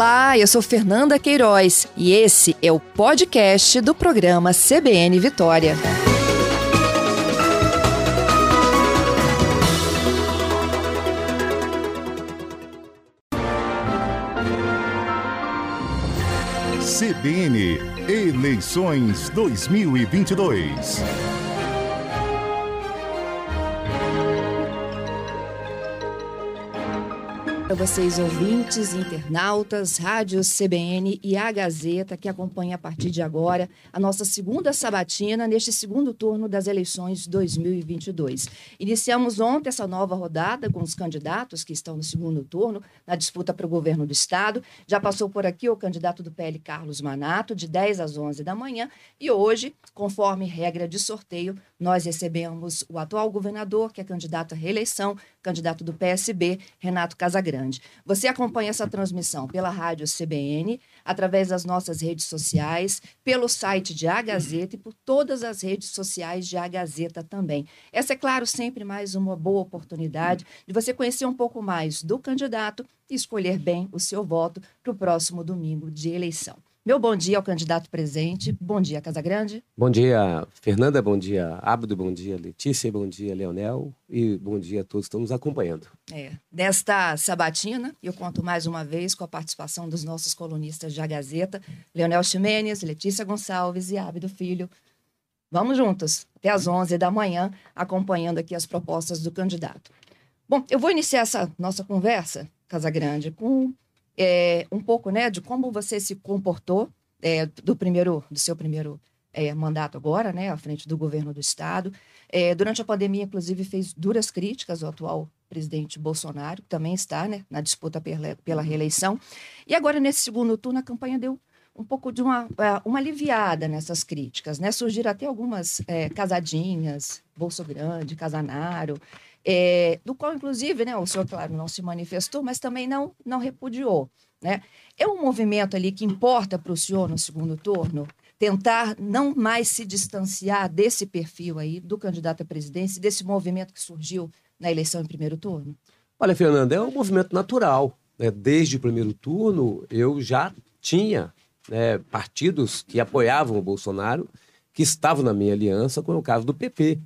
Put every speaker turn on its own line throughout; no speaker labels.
Olá, eu sou Fernanda Queiroz e esse é o podcast do programa CBN Vitória.
CBN Eleições 2022.
Para vocês, ouvintes, internautas, rádios CBN e a Gazeta, que acompanha a partir de agora a nossa segunda sabatina neste segundo turno das eleições 2022. Iniciamos ontem essa nova rodada com os candidatos que estão no segundo turno, na disputa para o governo do Estado. Já passou por aqui o candidato do PL, Carlos Manato, de 10 às 11 da manhã. E hoje, conforme regra de sorteio, nós recebemos o atual governador, que é candidato à reeleição, candidato do PSB, Renato Casagrande. Você acompanha essa transmissão pela rádio CBN, através das nossas redes sociais, pelo site de A Gazeta e por todas as redes sociais de A Gazeta também. Essa é, claro, sempre mais uma boa oportunidade de você conhecer um pouco mais do candidato e escolher bem o seu voto para o próximo domingo de eleição. Meu bom dia ao candidato presente. Bom dia, Casa Grande.
Bom dia, Fernanda. Bom dia, Abdo. Bom dia, Letícia. Bom dia, Leonel. E bom dia a todos que estão nos acompanhando.
É. Nesta sabatina, eu conto mais uma vez com a participação dos nossos colunistas da Gazeta, Leonel Ximenes, Letícia Gonçalves e Abdo Filho. Vamos juntos, até às 11 da manhã, acompanhando aqui as propostas do candidato. Bom, eu vou iniciar essa nossa conversa, Casa Grande, com é, um pouco né, de como você se comportou é, do primeiro do seu primeiro é, mandato agora, né, à frente do governo do estado. É, durante a pandemia, inclusive, fez duras críticas ao atual presidente Bolsonaro, que também está né, na disputa pela, pela reeleição. E agora, nesse segundo turno, a campanha deu um pouco de uma, é, uma aliviada nessas críticas, né? Surgiram até algumas é, casadinhas, Bolso Grande, Casanaro, é, do qual, inclusive, né, o senhor, claro, não se manifestou, mas também não, não repudiou. Né? É um movimento ali que importa para o senhor no segundo turno? Tentar não mais se distanciar desse perfil aí do candidato à presidência, desse movimento que surgiu na eleição em primeiro turno?
Olha, Fernanda, é um movimento natural. Né? Desde o primeiro turno, eu já tinha né, partidos que apoiavam o Bolsonaro, que estavam na minha aliança, como é o caso do PP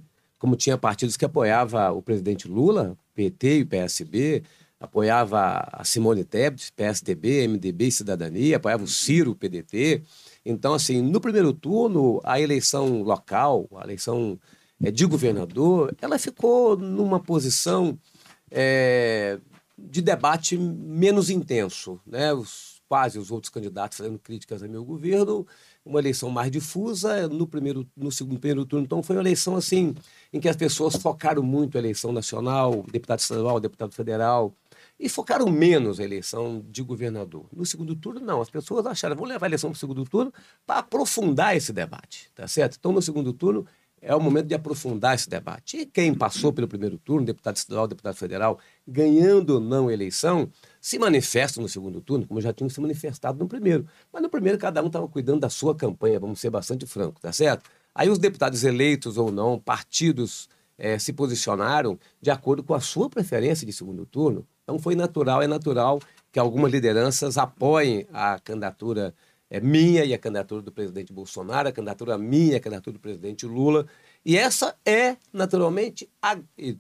como tinha partidos que apoiavam o presidente Lula, PT e PSB, apoiava a Simone Tebet, PSDB, MDB e Cidadania, apoiava o Ciro, PDT. Então, assim, no primeiro turno, a eleição local, a eleição é, de governador, ela ficou numa posição é, de debate menos intenso. Né? Os, quase os outros candidatos fazendo críticas ao meu governo, uma eleição mais difusa. No primeiro, no segundo primeiro turno, então, foi uma eleição assim em que as pessoas focaram muito a eleição nacional, deputado estadual, deputado federal, e focaram menos a eleição de governador. No segundo turno, não. As pessoas acharam, vamos levar a eleição para o segundo turno para aprofundar esse debate, tá certo? Então, no segundo turno, é o momento de aprofundar esse debate. E quem passou pelo primeiro turno, deputado estadual, deputado federal, ganhando ou não eleição, se manifestam no segundo turno, como já tinham se manifestado no primeiro. Mas no primeiro, cada um estava cuidando da sua campanha, vamos ser bastante francos, tá certo? Aí os deputados eleitos ou não, partidos é, se posicionaram de acordo com a sua preferência de segundo turno. Então foi natural, é natural que algumas lideranças apoiem a candidatura é, minha e a candidatura do presidente Bolsonaro, a candidatura minha e a candidatura do presidente Lula. E essa é, naturalmente, a,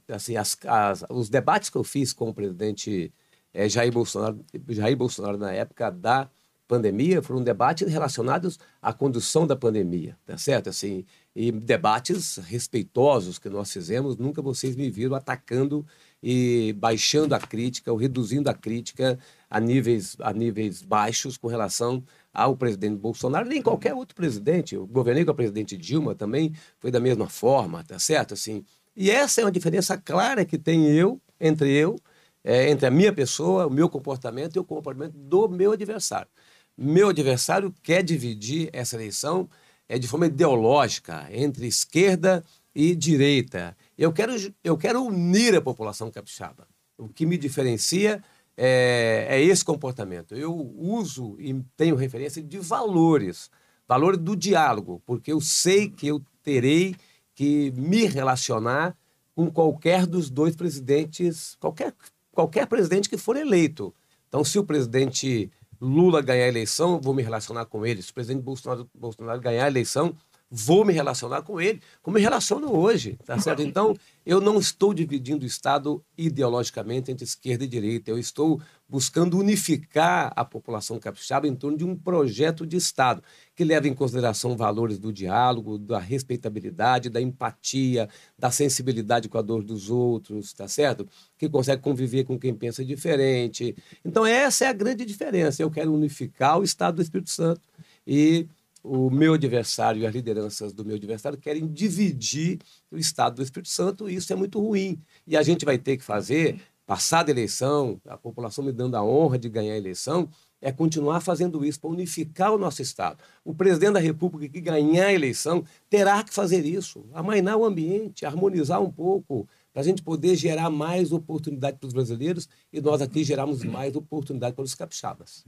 assim, as, as, os debates que eu fiz com o presidente é, Jair, Bolsonaro, Jair Bolsonaro na época da pandemia foram debates relacionados à condução da pandemia, tá certo? Assim, e debates respeitosos que nós fizemos, nunca vocês me viram atacando e baixando a crítica ou reduzindo a crítica a níveis, a níveis baixos com relação ao presidente Bolsonaro, nem qualquer outro presidente. Eu governei com a presidente Dilma também, foi da mesma forma, tá certo? Assim, e essa é uma diferença clara que tem eu, entre eu, é, entre a minha pessoa, o meu comportamento e o comportamento do meu adversário. Meu adversário quer dividir essa eleição é, de forma ideológica entre esquerda e direita. Eu quero, eu quero unir a população capixaba. O que me diferencia é, é esse comportamento. Eu uso e tenho referência de valores, valor do diálogo, porque eu sei que eu terei que me relacionar com qualquer dos dois presidentes, qualquer, qualquer presidente que for eleito. Então, se o presidente Lula ganhar a eleição, vou me relacionar com ele. Se o presidente Bolsonaro, Bolsonaro ganhar a eleição, vou me relacionar com ele, como me relaciono hoje, tá certo? Então, eu não estou dividindo o Estado ideologicamente entre esquerda e direita, eu estou buscando unificar a população capixaba em torno de um projeto de Estado que leva em consideração valores do diálogo, da respeitabilidade, da empatia, da sensibilidade com a dor dos outros, tá certo? Que consegue conviver com quem pensa diferente. Então, essa é a grande diferença. Eu quero unificar o Estado do Espírito Santo e o meu adversário e as lideranças do meu adversário querem dividir o Estado do Espírito Santo e isso é muito ruim. E a gente vai ter que fazer, passada a eleição, a população me dando a honra de ganhar a eleição, é continuar fazendo isso para unificar o nosso Estado. O presidente da República que ganhar a eleição terá que fazer isso, amainar o ambiente, harmonizar um pouco, para a gente poder gerar mais oportunidade para os brasileiros e nós aqui gerarmos mais oportunidade para os capixabas.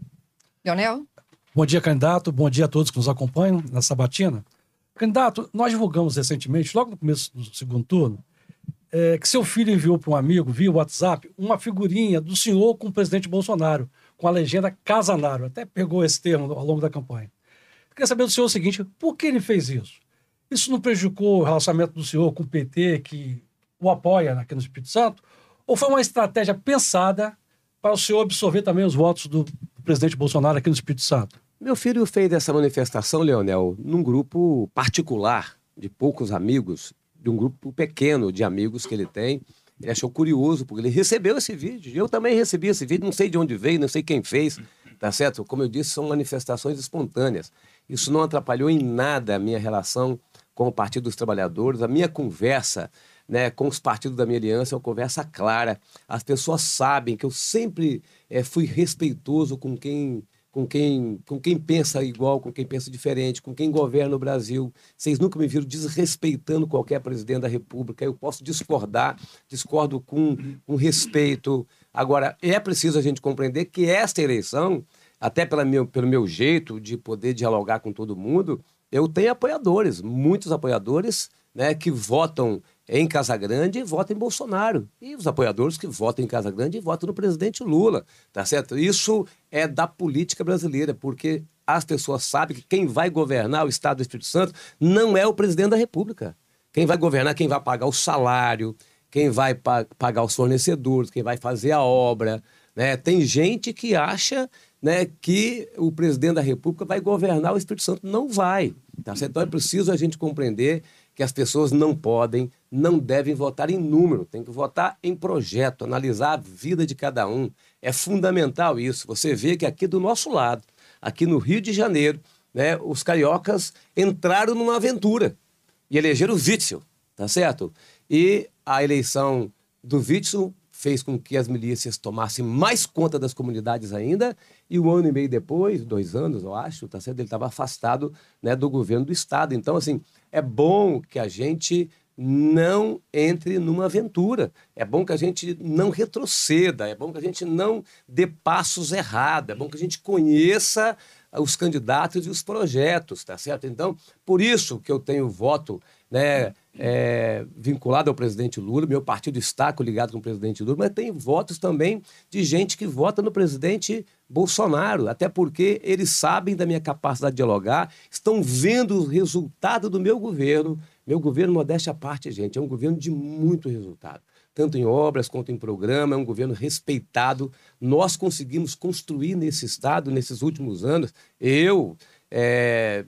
Leonel?
Bom dia, candidato. Bom dia a todos que nos acompanham na sabatina. Candidato, nós divulgamos recentemente, logo no começo do segundo turno, é, que seu filho enviou para um amigo, via WhatsApp, uma figurinha do senhor com o presidente Bolsonaro, com a legenda Casanaro. Até pegou esse termo ao longo da campanha. queria saber do senhor o seguinte: por que ele fez isso? Isso não prejudicou o relacionamento do senhor com o PT, que o apoia aqui no Espírito Santo? Ou foi uma estratégia pensada para o senhor absorver também os votos do presidente Bolsonaro aqui no Espírito Santo?
Meu filho fez essa manifestação, Leonel, num grupo particular de poucos amigos, de um grupo pequeno de amigos que ele tem. Ele achou curioso, porque ele recebeu esse vídeo. Eu também recebi esse vídeo, não sei de onde veio, não sei quem fez, tá certo? Como eu disse, são manifestações espontâneas. Isso não atrapalhou em nada a minha relação com o Partido dos Trabalhadores, a minha conversa né, com os partidos da minha aliança é uma conversa clara. As pessoas sabem que eu sempre é, fui respeitoso com quem com quem, com quem pensa igual, com quem pensa diferente, com quem governa o Brasil. Vocês nunca me viram desrespeitando qualquer presidente da República. Eu posso discordar, discordo com, com respeito. Agora, é preciso a gente compreender que esta eleição, até pela meu, pelo meu jeito de poder dialogar com todo mundo, eu tenho apoiadores, muitos apoiadores né, que votam em Casagrande e votam em Bolsonaro. E os apoiadores que votam em Casagrande e votam no presidente Lula, tá certo? Isso é da política brasileira, porque as pessoas sabem que quem vai governar o Estado do Espírito Santo não é o presidente da República. Quem vai governar, quem vai pagar o salário, quem vai pa pagar os fornecedores, quem vai fazer a obra. Né? Tem gente que acha né, que o presidente da República vai governar o Espírito Santo. Não vai. Tá certo? Então é preciso a gente compreender que as pessoas não podem, não devem votar em número, tem que votar em projeto, analisar a vida de cada um. É fundamental isso. Você vê que aqui do nosso lado, aqui no Rio de Janeiro, né, os cariocas entraram numa aventura e elegeram o Witzel, tá certo? E a eleição do Witzel fez com que as milícias tomassem mais conta das comunidades ainda, e um ano e meio depois, dois anos, eu acho, tá certo? ele estava afastado né, do governo do Estado. Então, assim, é bom que a gente não entre numa aventura. É bom que a gente não retroceda, é bom que a gente não dê passos errados, é bom que a gente conheça os candidatos e os projetos, tá certo? Então, por isso que eu tenho voto né, é, vinculado ao presidente Lula, meu partido está ligado com o presidente Lula, mas tem votos também de gente que vota no presidente Bolsonaro, até porque eles sabem da minha capacidade de dialogar, estão vendo o resultado do meu governo. Meu governo, modéstia à parte, gente, é um governo de muito resultado tanto em obras quanto em programa, é um governo respeitado. Nós conseguimos construir nesse Estado, nesses últimos anos, eu, é,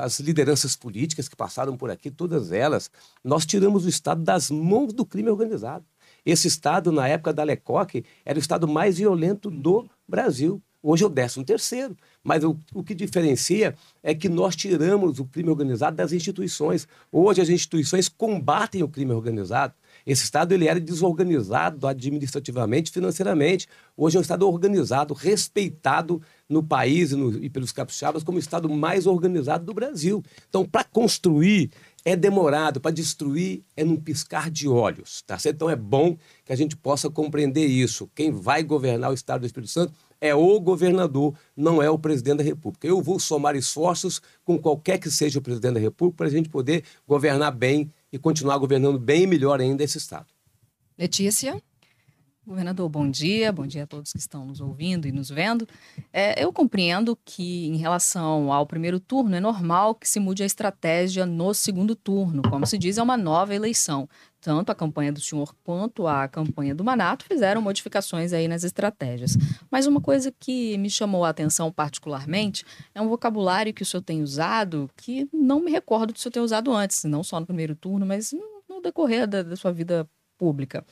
as lideranças políticas que passaram por aqui, todas elas, nós tiramos o Estado das mãos do crime organizado. Esse Estado, na época da Lecoque, era o Estado mais violento do Brasil. Hoje é o 13 terceiro. Mas o, o que diferencia é que nós tiramos o crime organizado das instituições. Hoje as instituições combatem o crime organizado. Esse Estado ele era desorganizado administrativamente, financeiramente. Hoje é um Estado organizado, respeitado no país e, no, e pelos capixabas como o Estado mais organizado do Brasil. Então, para construir é demorado, para destruir é num piscar de olhos. Tá certo? Então é bom que a gente possa compreender isso. Quem vai governar o Estado do Espírito Santo é o governador, não é o presidente da República. Eu vou somar esforços com qualquer que seja o presidente da República para a gente poder governar bem e continuar governando bem e melhor ainda esse Estado.
Letícia?
Governador, bom dia, bom dia a todos que estão nos ouvindo e nos vendo. É, eu compreendo que, em relação ao primeiro turno, é normal que se mude a estratégia no segundo turno. Como se diz, é uma nova eleição. Tanto a campanha do senhor quanto a campanha do Manato fizeram modificações aí nas estratégias. Mas uma coisa que me chamou a atenção particularmente é um vocabulário que o senhor tem usado que não me recordo do senhor ter usado antes, não só no primeiro turno, mas no decorrer da, da sua vida pública.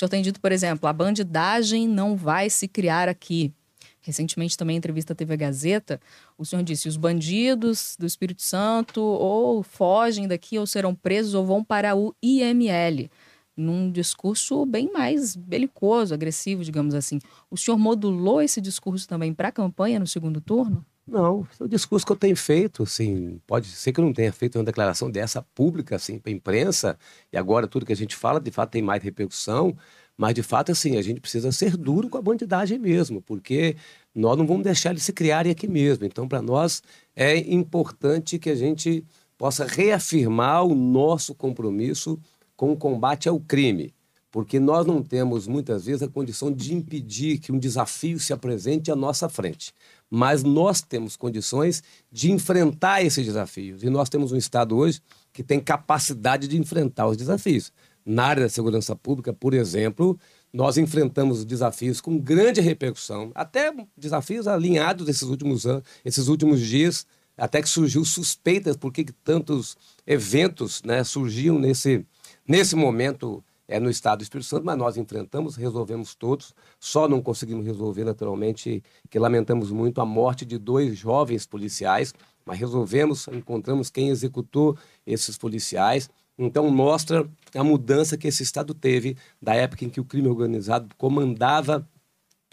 Senhor tem dito, por exemplo, a bandidagem não vai se criar aqui. Recentemente, também, em entrevista à TV Gazeta, o senhor disse: os bandidos do Espírito Santo ou fogem daqui ou serão presos ou vão para o IML. Num discurso bem mais belicoso, agressivo, digamos assim. O senhor modulou esse discurso também para a campanha no segundo turno?
Não, é o discurso que eu tenho feito, assim, pode ser que eu não tenha feito uma declaração dessa pública, assim, para a imprensa, e agora tudo que a gente fala, de fato, tem mais repercussão, mas, de fato, assim, a gente precisa ser duro com a bandidagem mesmo, porque nós não vamos deixar eles se criarem aqui mesmo. Então, para nós, é importante que a gente possa reafirmar o nosso compromisso com o combate ao crime porque nós não temos muitas vezes a condição de impedir que um desafio se apresente à nossa frente. Mas nós temos condições de enfrentar esses desafios. E nós temos um Estado hoje que tem capacidade de enfrentar os desafios. Na área da segurança pública, por exemplo, nós enfrentamos desafios com grande repercussão, até desafios alinhados esses últimos anos, esses últimos dias, até que surgiu suspeitas por que tantos eventos né, surgiam nesse, nesse momento é, no estado do Espírito Santo, mas nós enfrentamos, resolvemos todos. Só não conseguimos resolver, naturalmente, que lamentamos muito a morte de dois jovens policiais, mas resolvemos, encontramos quem executou esses policiais. Então, mostra a mudança que esse Estado teve da época em que o crime organizado comandava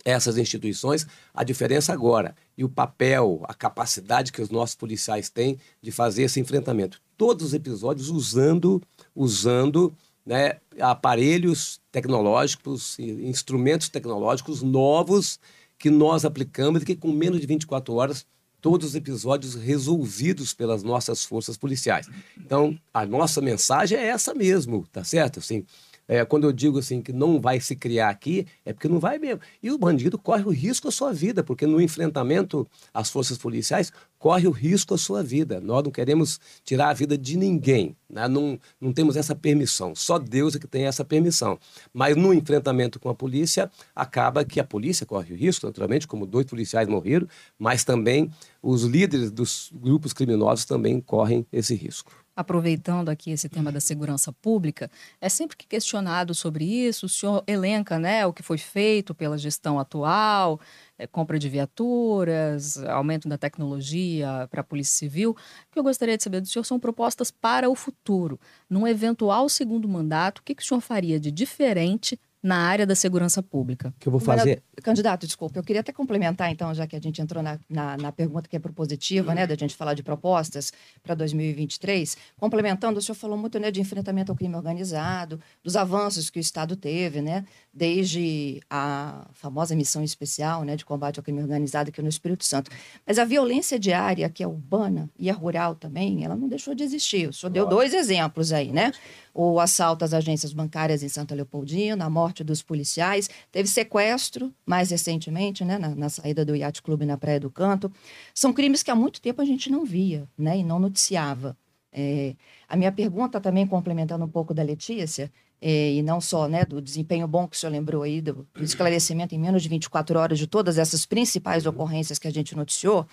essas instituições, a diferença agora e o papel, a capacidade que os nossos policiais têm de fazer esse enfrentamento. Todos os episódios usando, usando né, aparelhos tecnológicos, instrumentos tecnológicos novos que nós aplicamos e que com menos de 24 horas todos os episódios resolvidos pelas nossas forças policiais. Então, a nossa mensagem é essa mesmo, tá certo? Assim, é, quando eu digo assim que não vai se criar aqui, é porque não vai mesmo. E o bandido corre o risco à sua vida, porque no enfrentamento às forças policiais corre o risco à sua vida. Nós não queremos tirar a vida de ninguém, né? não, não temos essa permissão. Só Deus é que tem essa permissão. Mas no enfrentamento com a polícia, acaba que a polícia corre o risco, naturalmente, como dois policiais morreram, mas também os líderes dos grupos criminosos também correm esse risco
aproveitando aqui esse tema da segurança pública, é sempre que questionado sobre isso, o senhor elenca né, o que foi feito pela gestão atual, é, compra de viaturas, aumento da tecnologia para a Polícia Civil. O que eu gostaria de saber do senhor são propostas para o futuro. Num eventual segundo mandato, o que, que o senhor faria de diferente na área da segurança pública.
que eu vou fazer?
Candidato, desculpa, eu queria até complementar, então, já que a gente entrou na, na, na pergunta que é propositiva, né, da gente falar de propostas para 2023. Complementando, o senhor falou muito né, de enfrentamento ao crime organizado, dos avanços que o Estado teve, né, desde a famosa missão especial né, de combate ao crime organizado aqui no Espírito Santo. Mas a violência diária, que é urbana e é rural também, ela não deixou de existir. Senhor deu dois exemplos aí, né? O assalto às agências bancárias em Santa Leopoldina, a morte dos policiais, teve sequestro mais recentemente, né, na, na saída do Yacht Clube na Praia do Canto. São crimes que há muito tempo a gente não via, né, e não noticiava. É, a minha pergunta também, complementando um pouco da Letícia, e não só né, do desempenho bom que o senhor lembrou aí, do, do, esclarecimento em menos de 24 horas de todas essas principais ocorrências que a gente noticiou,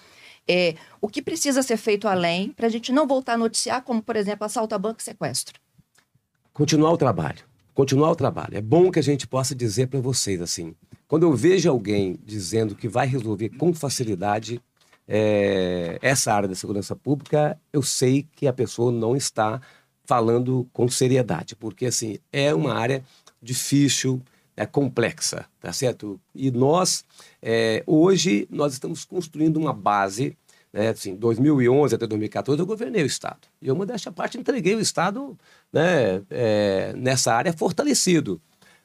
é, o que precisa ser feito além para a gente não voltar a noticiar, como, por exemplo, assalto a banco e sequestro?
Continuar o trabalho. Continuar o trabalho. É bom que a gente possa dizer para vocês assim: quando eu vejo alguém dizendo que vai resolver com facilidade é, essa área da segurança pública, eu sei que a pessoa não está falando com seriedade, porque assim é uma área difícil, é complexa, tá certo? E nós é, hoje nós estamos construindo uma base, né? Assim, 2011 até 2014 eu governei o estado e eu modéstia parte entreguei o estado, né? É, nessa área fortalecido.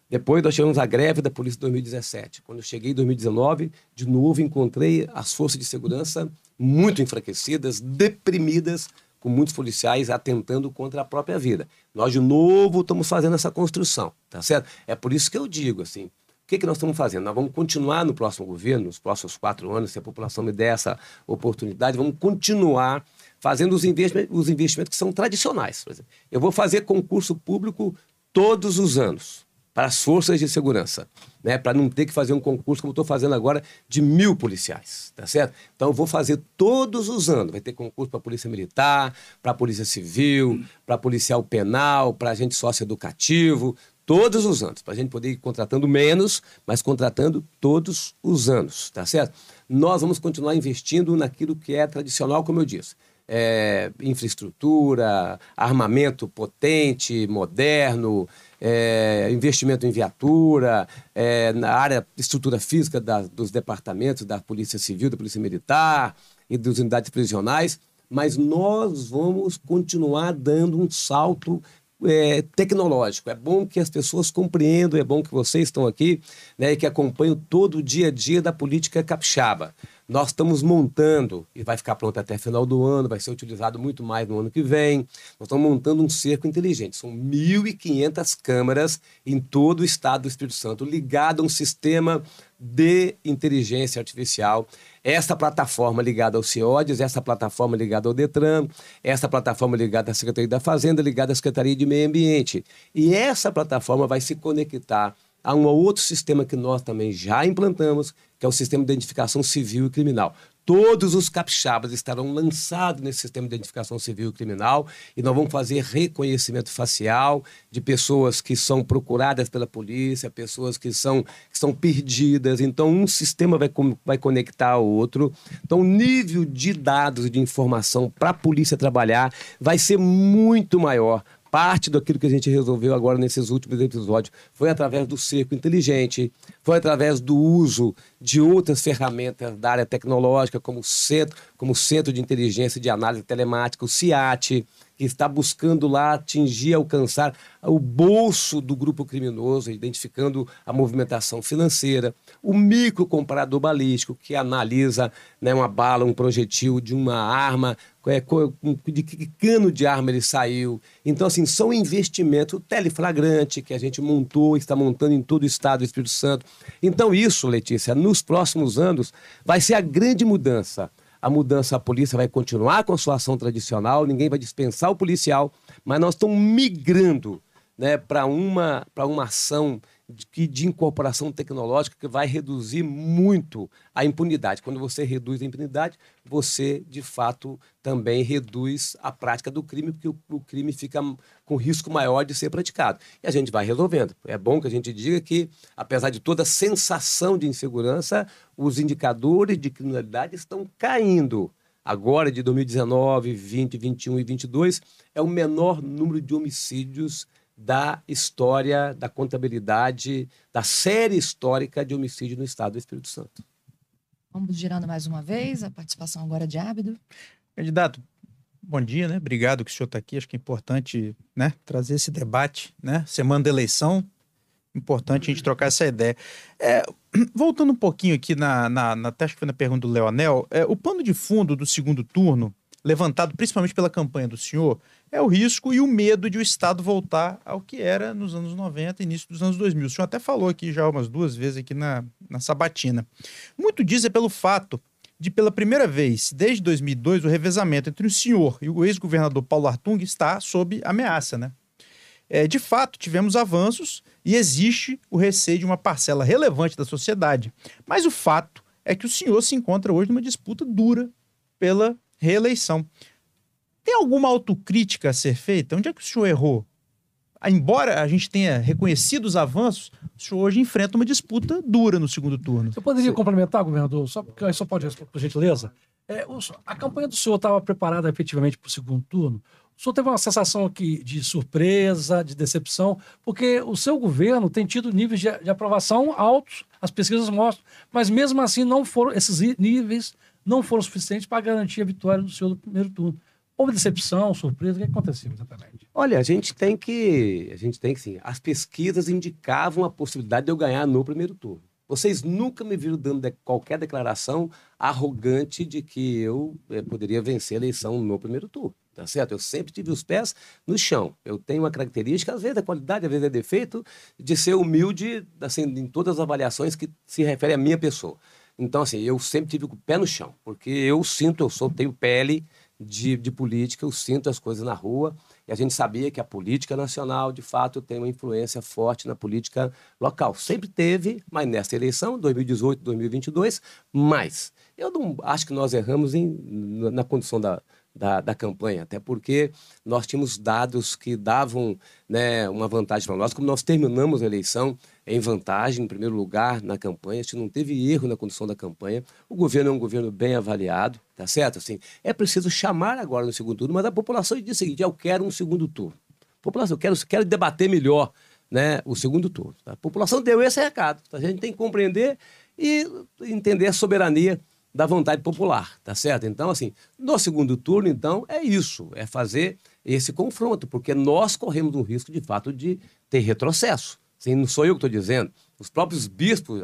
Depois nós tivemos a greve da polícia em 2017. Quando eu cheguei em 2019, de novo encontrei as forças de segurança muito enfraquecidas, deprimidas, com muitos policiais atentando contra a própria vida. Nós, de novo, estamos fazendo essa construção, tá certo? É por isso que eu digo, assim, que, que nós estamos fazendo? Nós vamos continuar no próximo governo, nos próximos quatro anos, se a população me der essa oportunidade, vamos continuar fazendo os investimentos, os investimentos que são tradicionais. Por exemplo. Eu vou fazer concurso público todos os anos para as forças de segurança, né? para não ter que fazer um concurso como estou fazendo agora de mil policiais, tá certo? Então eu vou fazer todos os anos, vai ter concurso para a polícia militar, para a polícia civil, para policial penal, para agente socioeducativo, todos os anos, para a gente poder ir contratando menos, mas contratando todos os anos, tá certo? Nós vamos continuar investindo naquilo que é tradicional, como eu disse. É, infraestrutura, armamento potente, moderno, é, investimento em viatura, é, na área estrutura física da, dos departamentos da Polícia Civil, da Polícia Militar e das unidades prisionais, mas nós vamos continuar dando um salto é, tecnológico. É bom que as pessoas compreendam, é bom que vocês estão aqui né, e que acompanham todo o dia a dia da política capixaba. Nós estamos montando, e vai ficar pronto até final do ano, vai ser utilizado muito mais no ano que vem. Nós estamos montando um cerco inteligente. São 1.500 câmeras em todo o estado do Espírito Santo, ligado a um sistema de inteligência artificial. Essa plataforma ligada ao CIODES, essa plataforma ligada ao DETRAN, essa plataforma ligada à Secretaria da Fazenda, ligada à Secretaria de Meio Ambiente. E essa plataforma vai se conectar a um outro sistema que nós também já implantamos, que é o sistema de identificação civil e criminal. Todos os capixabas estarão lançados nesse sistema de identificação civil e criminal e nós vamos fazer reconhecimento facial de pessoas que são procuradas pela polícia, pessoas que são, que são perdidas. Então, um sistema vai, vai conectar ao outro. Então, o nível de dados e de informação para a polícia trabalhar vai ser muito maior Parte daquilo que a gente resolveu agora nesses últimos episódios foi através do cerco inteligente, foi através do uso de outras ferramentas da área tecnológica, como o Centro, como Centro de Inteligência de Análise Telemática, o CIAT, que está buscando lá atingir, alcançar o bolso do grupo criminoso, identificando a movimentação financeira. O microcomparador balístico, que analisa né, uma bala, um projetil de uma arma, é, de que cano de arma ele saiu. Então, assim, são investimentos teleflagrante que a gente montou, está montando em todo o estado do Espírito Santo. Então, isso, Letícia, nos próximos anos, vai ser a grande mudança a mudança, a polícia vai continuar com a sua ação tradicional, ninguém vai dispensar o policial, mas nós estamos migrando né, para uma, uma ação de, de incorporação tecnológica que vai reduzir muito a impunidade. Quando você reduz a impunidade, você, de fato, também reduz a prática do crime, porque o, o crime fica com risco maior de ser praticado. E a gente vai resolvendo. É bom que a gente diga que, apesar de toda a sensação de insegurança, os indicadores de criminalidade estão caindo agora de 2019, 20, 21 e 22, é o menor número de homicídios da história, da contabilidade, da série histórica de homicídio no estado do Espírito Santo.
Vamos girando mais uma vez, a participação agora de Ábido.
Candidato, bom dia, né? Obrigado que o senhor está aqui. Acho que é importante né, trazer esse debate, né? Semana da eleição, importante a gente trocar essa ideia. É, voltando um pouquinho aqui na, na, na, acho que foi na pergunta do Leonel, é, o pano de fundo do segundo turno, levantado principalmente pela campanha do senhor, é o risco e o medo de o Estado voltar ao que era nos anos 90 início dos anos 2000. O senhor até falou aqui já umas duas vezes aqui na, na Sabatina. Muito diz é pelo fato de, pela primeira vez desde 2002, o revezamento entre o senhor e o ex-governador Paulo Artung está sob ameaça, né? É, de fato, tivemos avanços e existe o receio de uma parcela relevante da sociedade. Mas o fato é que o senhor se encontra hoje numa disputa dura pela reeleição. Tem alguma autocrítica a ser feita? Onde é que o senhor errou? Embora a gente tenha reconhecido os avanços, o senhor hoje enfrenta uma disputa dura no segundo turno.
Você poderia Sim. complementar, governador? Só, só pode responder, por gentileza. É, a campanha do senhor estava preparada efetivamente para o segundo turno? O senhor teve uma sensação aqui de surpresa, de decepção, porque o seu governo tem tido níveis de, de aprovação altos, as pesquisas mostram, mas mesmo assim não foram esses níveis não foram suficientes para garantir a vitória do senhor no primeiro turno. Houve decepção, surpresa? O que aconteceu exatamente?
Olha, a gente tem que. A gente tem que sim. As pesquisas indicavam a possibilidade de eu ganhar no primeiro turno. Vocês nunca me viram dando de qualquer declaração arrogante de que eu eh, poderia vencer a eleição no primeiro turno. tá certo? Eu sempre tive os pés no chão. Eu tenho uma característica, às vezes é qualidade, às vezes é defeito, de ser humilde, assim, em todas as avaliações que se referem à minha pessoa. Então, assim, eu sempre tive o pé no chão, porque eu sinto, eu sou, tenho pele de, de política, eu sinto as coisas na rua, e a gente sabia que a política nacional, de fato, tem uma influência forte na política local. Sempre teve, mas nessa eleição, 2018, 2022, mais. Eu não acho que nós erramos em, na condição da, da, da, campanha, até porque nós tínhamos dados que davam né, uma vantagem para nós. Como nós terminamos a eleição em vantagem, em primeiro lugar na campanha, a gente não teve erro na condução da campanha. O governo é um governo bem avaliado, tá certo? Assim, é preciso chamar agora no segundo turno, mas a população diz o seguinte: eu quero um segundo turno. População, eu quero, quero debater melhor né, o segundo turno. Tá? A população deu esse recado. Tá? A gente tem que compreender e entender a soberania da vontade popular, tá certo? Então, assim, no segundo turno, então, é isso, é fazer esse confronto, porque nós corremos um risco, de fato, de ter retrocesso. Assim, não sou eu que estou dizendo. Os próprios bispos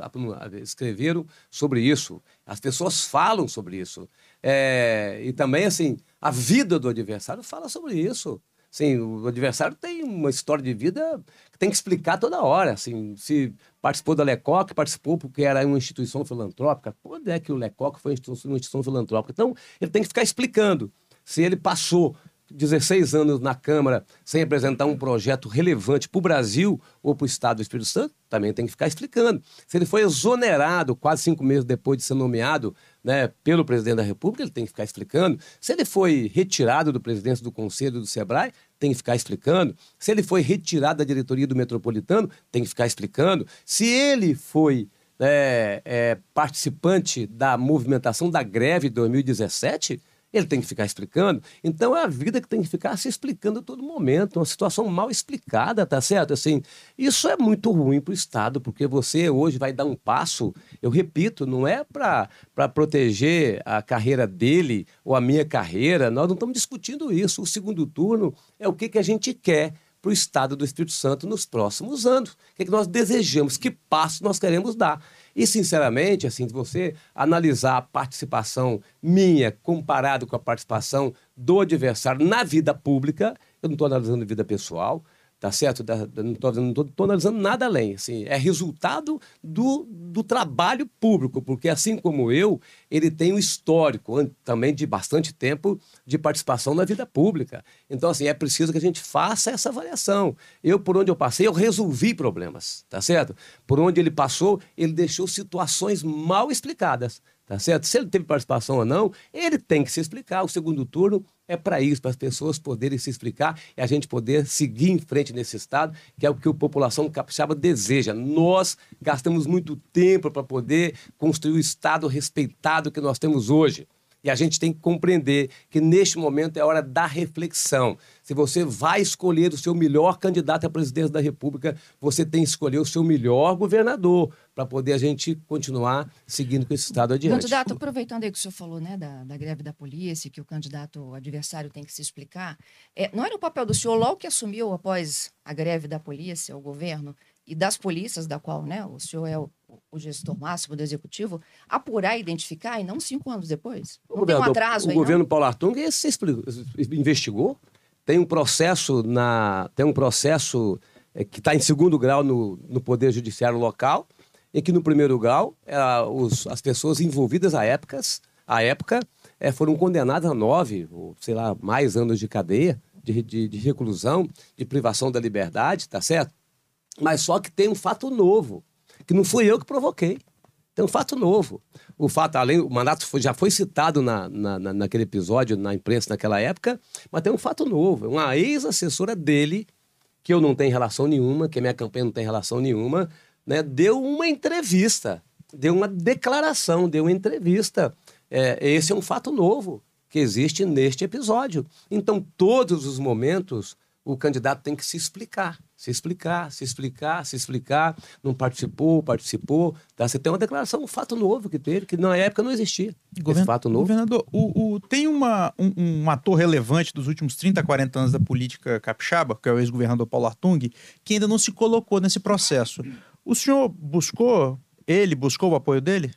escreveram sobre isso. As pessoas falam sobre isso. É, e também, assim, a vida do adversário fala sobre isso. Assim, o adversário tem uma história de vida que tem que explicar toda hora. Assim, se participou da Lecoq, participou porque era uma instituição filantrópica. Quando é que o Lecoq foi uma instituição filantrópica? Então, ele tem que ficar explicando se ele passou 16 anos na Câmara sem apresentar um projeto relevante para o Brasil ou para o Estado do Espírito Santo, também tem que ficar explicando. Se ele foi exonerado quase cinco meses depois de ser nomeado né, pelo presidente da República, ele tem que ficar explicando. Se ele foi retirado do presidente do Conselho do Sebrae, tem que ficar explicando. Se ele foi retirado da diretoria do Metropolitano, tem que ficar explicando. Se ele foi é, é, participante da movimentação da greve de 2017 ele tem que ficar explicando. Então é a vida que tem que ficar se explicando a todo momento, uma situação mal explicada, tá certo? Assim, isso é muito ruim para o Estado, porque você hoje vai dar um passo, eu repito, não é para proteger a carreira dele ou a minha carreira, nós não estamos discutindo isso. O segundo turno é o que, que a gente quer para o Estado do Espírito Santo nos próximos anos. O que, que nós desejamos, que passo nós queremos dar. E, sinceramente, assim, se você analisar a participação minha comparado com a participação do adversário na vida pública, eu não estou analisando vida pessoal, tá certo? Não estou analisando nada além. Assim, é resultado do, do trabalho público, porque assim como eu, ele tem um histórico também de bastante tempo de participação na vida pública. Então, assim, é preciso que a gente faça essa avaliação. Eu, por onde eu passei, eu resolvi problemas, tá certo? Por onde ele passou, ele deixou situações mal explicadas. Tá certo? Se ele teve participação ou não, ele tem que se explicar. O segundo turno é para isso, para as pessoas poderem se explicar e a gente poder seguir em frente nesse estado, que é o que a população capixaba deseja. Nós gastamos muito tempo para poder construir o estado respeitado que nós temos hoje. E a gente tem que compreender que neste momento é hora da reflexão. Se você vai escolher o seu melhor candidato à presidência da República, você tem que escolher o seu melhor governador para poder a gente continuar seguindo com esse Estado adiante.
Candidato, aproveitando aí que o senhor falou né, da, da greve da polícia, que o candidato adversário tem que se explicar, é, não era o papel do senhor, logo que assumiu após a greve da polícia, o governo, e das polícias, da qual né, o senhor é o, o gestor máximo do executivo, apurar e identificar e não cinco anos depois? Não
o
tem um atraso
O
aí,
governo
não?
Paulo Artung esse investigou, tem um processo na tem um processo é, que está em segundo grau no, no Poder Judiciário local, e que no primeiro grau é, os, as pessoas envolvidas à época, à época é, foram condenadas a nove, ou sei lá, mais anos de cadeia, de, de, de reclusão, de privação da liberdade, tá certo? Mas só que tem um fato novo, que não fui eu que provoquei. Tem um fato novo. O fato, além, o mandato foi, já foi citado na, na, naquele episódio, na imprensa naquela época, mas tem um fato novo. Uma ex-assessora dele, que eu não tenho relação nenhuma, que a minha campanha não tem relação nenhuma, né, deu uma entrevista, deu uma declaração, deu uma entrevista. É, esse é um fato novo que existe neste episódio. Então, todos os momentos, o candidato tem que se explicar se explicar, se explicar, se explicar, não participou, participou. Tá? Você tem uma declaração, um fato novo que teve, que na época não existia.
Govern...
Esse fato novo.
Governador, o, o, tem uma, um, um, ator relevante dos últimos 30, 40 anos da política capixaba, que é o ex-governador Paulo Artung, que ainda não se colocou nesse processo. O senhor buscou, ele buscou o apoio dele?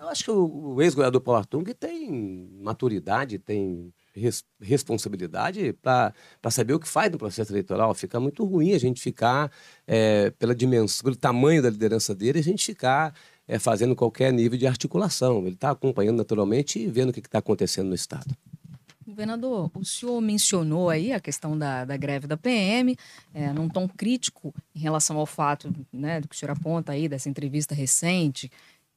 Eu acho que o, o ex-governador Paulo Artung tem maturidade, tem res, responsabilidade para saber o que faz no processo eleitoral. Fica muito ruim a gente ficar, é, pela dimensão, pelo tamanho da liderança dele, a gente ficar é, fazendo qualquer nível de articulação. Ele está acompanhando naturalmente e vendo o que está acontecendo no Estado.
Governador, o senhor mencionou aí a questão da, da greve da PM, é, num tom crítico em relação ao fato né, do que o senhor aponta aí, dessa entrevista recente,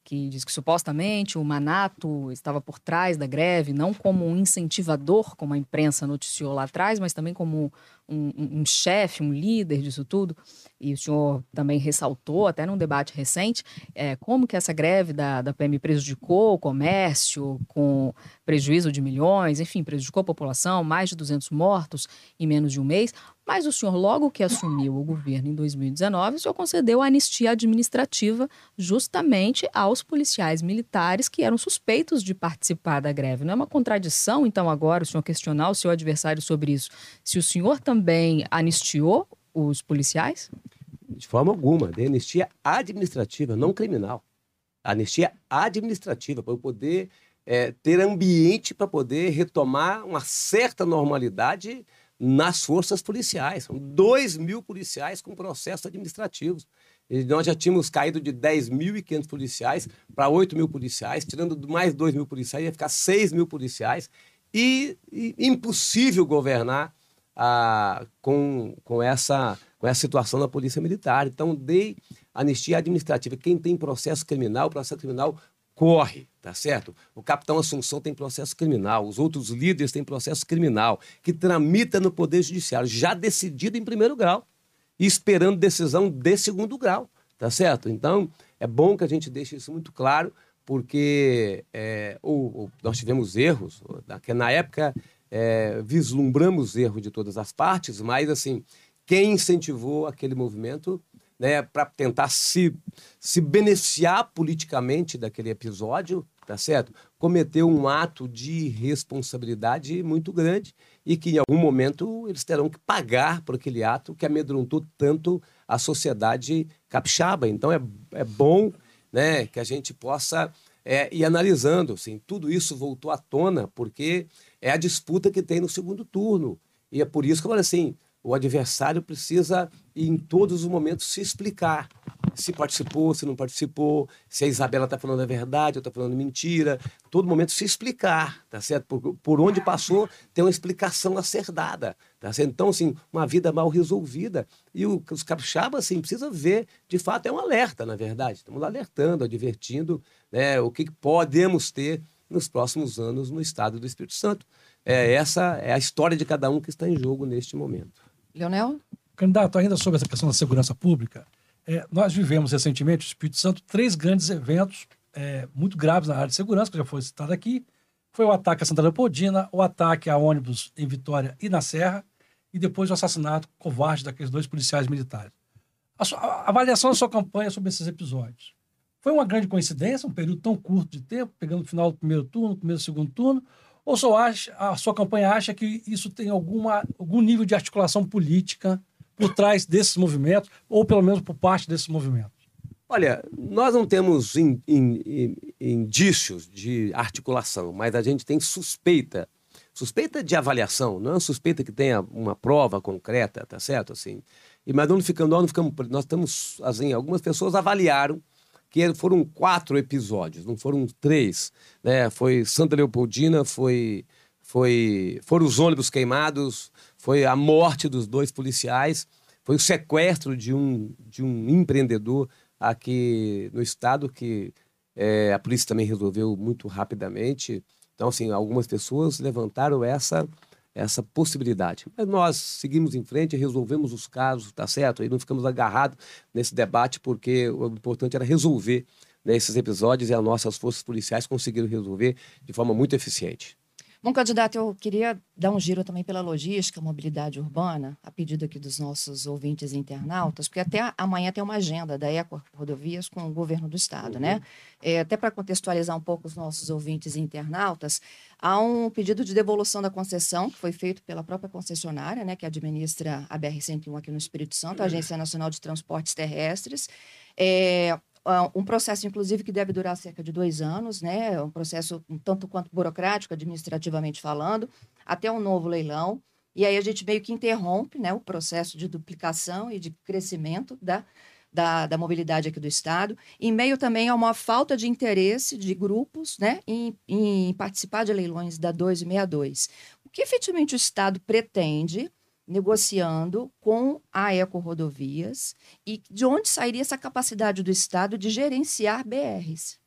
que diz que supostamente o Manato estava por trás da greve, não como um incentivador, como a imprensa noticiou lá atrás, mas também como um, um, chefe, um líder disso tudo. E o senhor também ressaltou, até num debate recente, é, como que essa greve da, da PM prejudicou o comércio, com prejuízo de milhões, enfim, prejudicou a população, mais de 200 mortos em menos de um mês. Mas o senhor, logo que assumiu o governo em 2019, o senhor concedeu a anistia administrativa justamente aos policiais militares que eram suspeitos de participar da greve. Não é uma contradição, então, agora, o senhor questionar o seu adversário sobre isso? Se o senhor também anistiou os policiais?
De forma alguma, de anistia administrativa, não criminal. Anistia administrativa, para eu poder é, ter ambiente para poder retomar uma certa normalidade nas forças policiais. São 2 mil policiais com processos administrativos. E nós já tínhamos caído de 10.500 policiais para 8 mil policiais, tirando mais 2 mil policiais, ia ficar 6 mil policiais. E, e impossível governar com, com, essa, com essa situação da Polícia Militar. Então, dei anistia administrativa. Quem tem processo criminal, processo criminal corre, tá certo? O capitão Assunção tem processo criminal, os outros líderes têm processo criminal, que tramita no Poder Judiciário, já decidido em primeiro grau e esperando decisão de segundo grau, tá certo? Então, é bom que a gente deixe isso muito claro, porque é, o, o, nós tivemos erros, que na época é, vislumbramos erros de todas as partes, mas, assim, quem incentivou aquele movimento né, para tentar se, se beneficiar politicamente daquele episódio, tá certo? Cometeu um ato de responsabilidade muito grande e que em algum momento eles terão que pagar por aquele ato que amedrontou tanto a sociedade capixaba. Então é, é bom né, que a gente possa é, ir analisando. Assim, tudo isso voltou à tona porque é a disputa que tem no segundo turno. E é por isso que eu falo assim, o adversário precisa, em todos os momentos, se explicar. Se participou, se não participou, se a Isabela está falando a verdade ou está falando mentira. Todo momento se explicar, tá certo? Por, por onde passou, tem uma explicação a ser dada, tá certo? Então, assim, uma vida mal resolvida. E o, os capixabas, assim, precisa ver, de fato, é um alerta, na verdade. Estamos alertando, advertindo né, o que podemos ter nos próximos anos no estado do Espírito Santo. É, essa é a história de cada um que está em jogo neste momento.
Leonel?
Candidato, ainda sobre essa questão da segurança pública, é, nós vivemos recentemente, no Espírito Santo, três grandes eventos é, muito graves na área de segurança, que já foi citado aqui. Foi o ataque a Santa Leopoldina, o ataque a ônibus em Vitória e na Serra, e depois o assassinato covarde daqueles dois policiais militares. A, sua, a avaliação da sua campanha sobre esses episódios. Foi uma grande coincidência, um período tão curto de tempo, pegando o final do primeiro turno, começo do segundo turno, ou só acha, a sua campanha acha que isso tem alguma, algum nível de articulação política por trás desses movimentos, ou pelo menos por parte desses movimentos?
Olha, nós não temos in, in, in, indícios de articulação, mas a gente tem suspeita. Suspeita de avaliação, não é suspeita que tenha uma prova concreta, tá certo? Assim, e, mas não ficamos, nós não ficamos, nós estamos, assim, algumas pessoas avaliaram que foram quatro episódios, não foram três. Né? Foi Santa Leopoldina, foi, foi, foram os ônibus queimados, foi a morte dos dois policiais, foi o sequestro de um, de um empreendedor aqui no estado que é, a polícia também resolveu muito rapidamente. Então, assim, algumas pessoas levantaram essa essa possibilidade. Mas nós seguimos em frente, resolvemos os casos, tá certo? E não ficamos agarrados nesse debate, porque o importante era resolver né, esses episódios e as nossas forças policiais conseguiram resolver de forma muito eficiente.
Bom, candidato, eu queria dar um giro também pela logística, mobilidade urbana, a pedido aqui dos nossos ouvintes internautas, porque até amanhã tem uma agenda da Eco Rodovias com o governo do estado, uhum. né? É, até para contextualizar um pouco os nossos ouvintes internautas, há um pedido de devolução da concessão que foi feito pela própria concessionária, né, que administra a BR-101 aqui no Espírito Santo, a Agência Nacional de Transportes Terrestres. É, um processo, inclusive, que deve durar cerca de dois anos, né? Um processo um tanto quanto burocrático, administrativamente falando. até um novo leilão. E aí a gente meio que interrompe né, o processo de duplicação e de crescimento da, da, da, mobilidade aqui do Estado, em meio também a uma falta de interesse de grupos né, em, em participar de leilões da 262. O que efetivamente o Estado pretende negociando com a Eco Rodovias e de onde sairia essa capacidade do Estado de gerenciar BRs?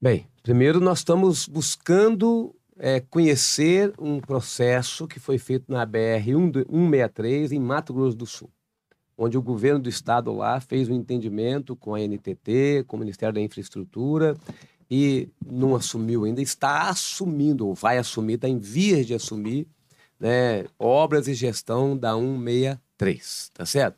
Bem, primeiro nós estamos buscando é, conhecer um processo que foi feito na BR 163 em Mato Grosso do Sul, onde o governo do estado lá fez um entendimento com a NTT, com o Ministério da Infraestrutura e não assumiu ainda, está assumindo, ou vai assumir, está em vias de assumir né, obras e gestão da 163, tá certo?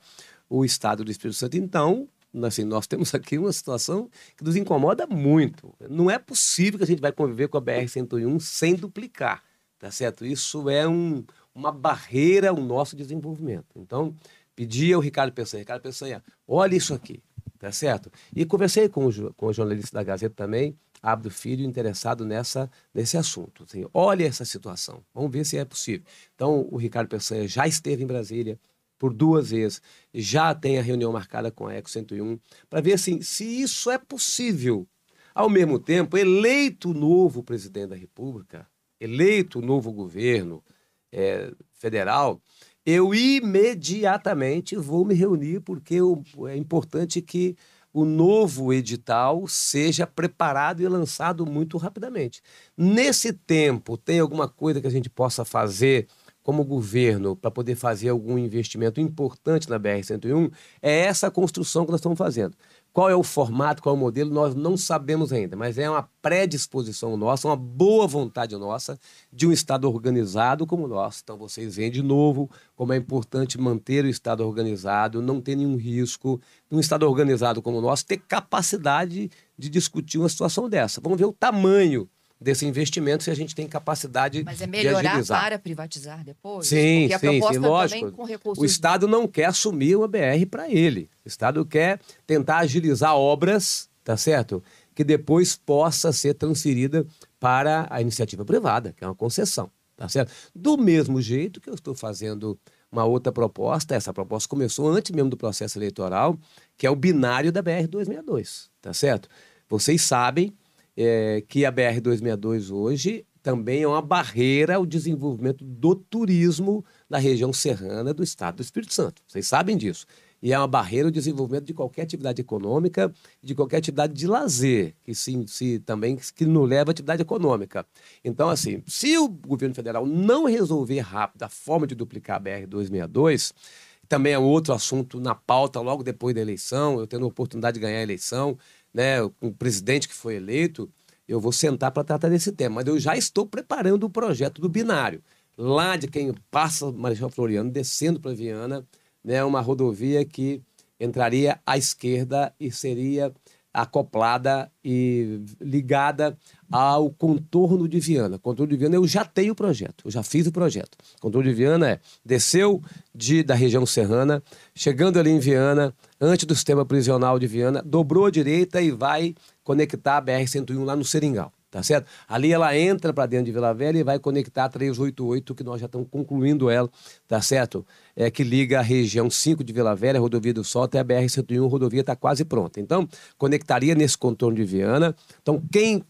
O Estado do Espírito Santo, então, assim, nós temos aqui uma situação que nos incomoda muito. Não é possível que a gente vai conviver com a BR-101 sem duplicar, tá certo? Isso é um, uma barreira ao nosso desenvolvimento. Então, pedi ao Ricardo Peçanha, Ricardo Peçanha, olha isso aqui, tá certo? E conversei com o, com o jornalista da Gazeta também, Abdo Filho interessado nessa, nesse assunto. Assim, olha essa situação, vamos ver se é possível. Então, o Ricardo Peçanha já esteve em Brasília por duas vezes, já tem a reunião marcada com a Eco 101, para ver assim, se isso é possível. Ao mesmo tempo, eleito o novo presidente da República, eleito o novo governo é, federal, eu imediatamente vou me reunir, porque eu, é importante que o novo edital seja preparado e lançado muito rapidamente. Nesse tempo, tem alguma coisa que a gente possa fazer como governo para poder fazer algum investimento importante na BR-101? É essa construção que nós estamos fazendo. Qual é o formato, qual é o modelo, nós não sabemos ainda, mas é uma predisposição nossa, uma boa vontade nossa de um Estado organizado como o nosso. Então vocês veem de novo como é importante manter o Estado organizado, não ter nenhum risco, um Estado organizado como o nosso ter capacidade de discutir uma situação dessa. Vamos ver o tamanho desse investimento se a gente tem capacidade
Mas é melhorar para privatizar depois?
Sim, Porque a sim, sim, lógico. Com recursos... O Estado não quer assumir uma BR para ele. O Estado quer tentar agilizar obras, tá certo? Que depois possa ser transferida para a iniciativa privada, que é uma concessão, tá certo? Do mesmo jeito que eu estou fazendo uma outra proposta, essa proposta começou antes mesmo do processo eleitoral, que é o binário da BR 262, tá certo? Vocês sabem é, que a BR-262 hoje também é uma barreira ao desenvolvimento do turismo na região serrana do estado do Espírito Santo. Vocês sabem disso. E é uma barreira ao desenvolvimento de qualquer atividade econômica, de qualquer atividade de lazer, que se, se também que não leva à atividade econômica. Então, assim, se o governo federal não resolver rápido a forma de duplicar a BR-262, também é outro assunto na pauta logo depois da eleição, eu tendo a oportunidade de ganhar a eleição, né, o presidente que foi eleito, eu vou sentar para tratar desse tema. Mas eu já estou preparando o projeto do binário. Lá de quem passa Marechal Floriano, descendo para Viana, né, uma rodovia que entraria à esquerda e seria acoplada e ligada ao contorno de Viana. Contorno de Viana eu já tenho o projeto, eu já fiz o projeto. Contorno de Viana é desceu de, da região serrana, chegando ali em Viana, antes do sistema prisional de Viana, dobrou à direita e vai conectar a BR-101 lá no Seringal tá certo? Ali ela entra para dentro de Vila Velha e vai conectar a 388, que nós já estamos concluindo ela, tá certo? É que liga a região 5 de Vila Velha, rodovia do Sol, até a BR-101, a rodovia está quase pronta. Então, conectaria nesse contorno de Viana. Então, quem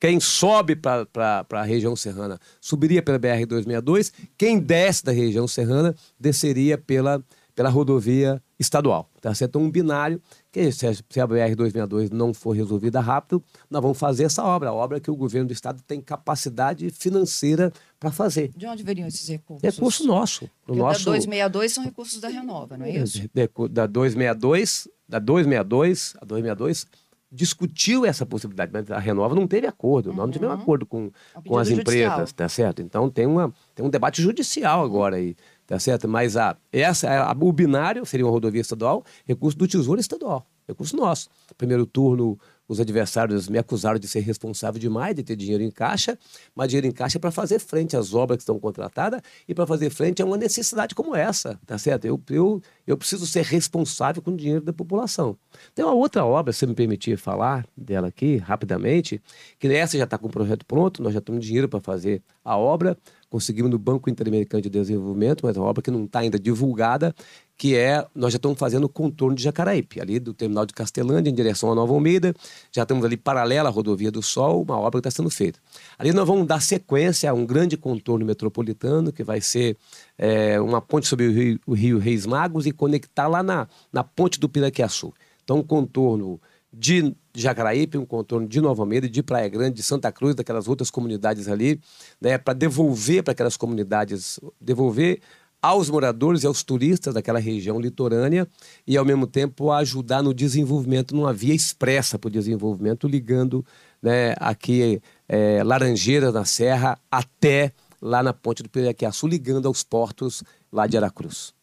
quem sobe para a região serrana subiria pela BR-262, quem desce da região serrana desceria pela, pela rodovia estadual. Tá certo? Um binário que se a, se a BR-262 não for resolvida rápido, nós vamos fazer essa obra, a obra que o governo do estado tem capacidade financeira para fazer.
De onde viriam esses recursos?
Recurso nosso.
Porque
nosso...
da 262 são recursos da Renova, não é isso?
Da 262, da 262, a 262 discutiu essa possibilidade, mas a Renova não teve acordo, uhum. nós não tivemos uhum. acordo com, é com as judicial. empresas, tá certo? Então tem, uma, tem um debate judicial agora aí tá certo? Mas a, essa, a, o binário seria uma rodovia estadual, recurso do Tesouro Estadual, recurso nosso. Primeiro turno os adversários me acusaram de ser responsável demais, de ter dinheiro em caixa, mas dinheiro em caixa é para fazer frente às obras que estão contratadas e para fazer frente a uma necessidade como essa, tá certo? Eu, eu, eu preciso ser responsável com o dinheiro da população. Tem uma outra obra, se me permitir falar dela aqui rapidamente, que essa já está com o projeto pronto, nós já temos dinheiro para fazer a obra, conseguimos no Banco Interamericano de Desenvolvimento, mas é uma obra que não está ainda divulgada, que é, nós já estamos fazendo o contorno de Jacaraípe, ali do terminal de Castelândia, em direção a Nova Almeida, já estamos ali paralela à rodovia do Sol, uma obra que está sendo feita. Ali nós vamos dar sequência a um grande contorno metropolitano, que vai ser é, uma ponte sobre o rio, o rio, Reis Magos e conectar lá na, na ponte do Piraquiaçu. Então, um contorno de Jacaraípe, um contorno de Nova Almeida, de Praia Grande, de Santa Cruz, daquelas outras comunidades ali, né, para devolver para aquelas comunidades, devolver aos moradores e aos turistas daquela região litorânea e, ao mesmo tempo, ajudar no desenvolvimento, numa via expressa para o desenvolvimento, ligando né, aqui é, Laranjeiras na Serra até lá na ponte do Piraquiaçu, ligando aos portos lá de Aracruz.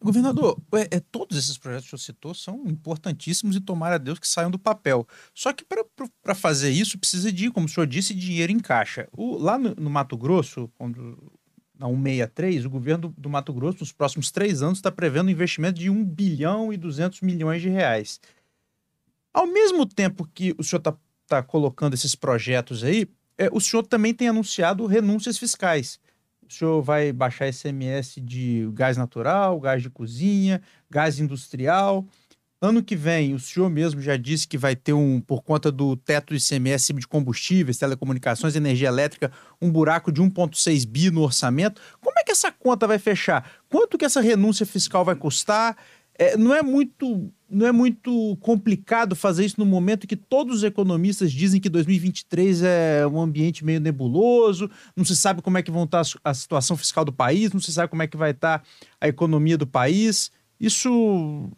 Governador, é, é, todos esses projetos que o senhor citou são importantíssimos e tomara a Deus que saiam do papel. Só que para fazer isso precisa de, como o senhor disse, dinheiro em caixa. O, lá no, no, Mato Grosso, quando, na 163, o governo do, do Mato Grosso, nos próximos três anos, está prevendo um investimento de 1 bilhão e 200 milhões de reais. Ao mesmo tempo que o senhor está tá colocando esses projetos aí, é, o senhor também tem anunciado renúncias fiscais o senhor vai baixar ICMS de gás natural, gás de cozinha, gás industrial. Ano que vem, o senhor mesmo já disse que vai ter um, por conta do teto do ICMS de combustíveis, telecomunicações, energia elétrica, um buraco de 1,6 bi no orçamento. Como é que essa conta vai fechar? Quanto que essa renúncia fiscal vai custar? É, não é muito não é muito complicado fazer isso no momento que todos os economistas dizem que 2023 é um ambiente meio nebuloso, não se sabe como é que vão estar a situação fiscal do país, não se sabe como é que vai estar a economia do país. Isso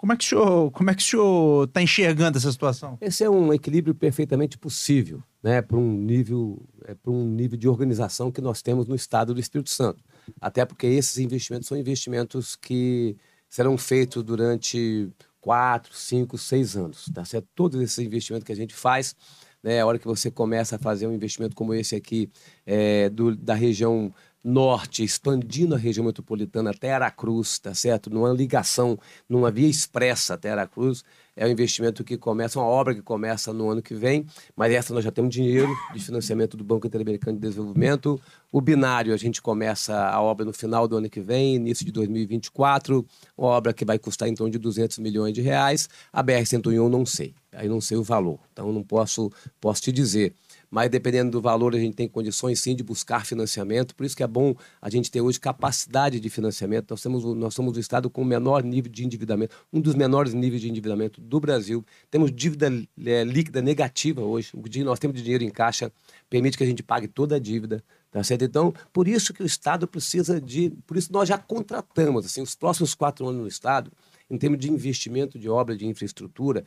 como é que o senhor, como é que o está enxergando essa situação?
Esse é um equilíbrio perfeitamente possível, né, para um nível, é, para um nível de organização que nós temos no Estado do Espírito Santo. Até porque esses investimentos são investimentos que serão feitos durante quatro, cinco, seis anos, tá certo? Todos esses investimentos que a gente faz, né, a hora que você começa a fazer um investimento como esse aqui, é, do, da região norte, expandindo a região metropolitana até Aracruz, tá certo? Numa ligação, numa via expressa até Aracruz, é um investimento que começa, uma obra que começa no ano que vem, mas essa nós já temos dinheiro de financiamento do Banco Interamericano de Desenvolvimento. O binário, a gente começa a obra no final do ano que vem, início de 2024, uma obra que vai custar em torno de 200 milhões de reais. A BR-101 não sei, aí não sei o valor, então não posso, posso te dizer mas dependendo do valor, a gente tem condições sim de buscar financiamento. Por isso que é bom a gente ter hoje capacidade de financiamento. Nós, temos, nós somos o estado com o menor nível de endividamento, um dos menores níveis de endividamento do Brasil. Temos dívida é, líquida negativa hoje. O que nós temos de dinheiro em caixa permite que a gente pague toda a dívida. Tá certo? Então, por isso que o Estado precisa de. Por isso nós já contratamos, assim, os próximos quatro anos no Estado, em termos de investimento de obra de infraestrutura,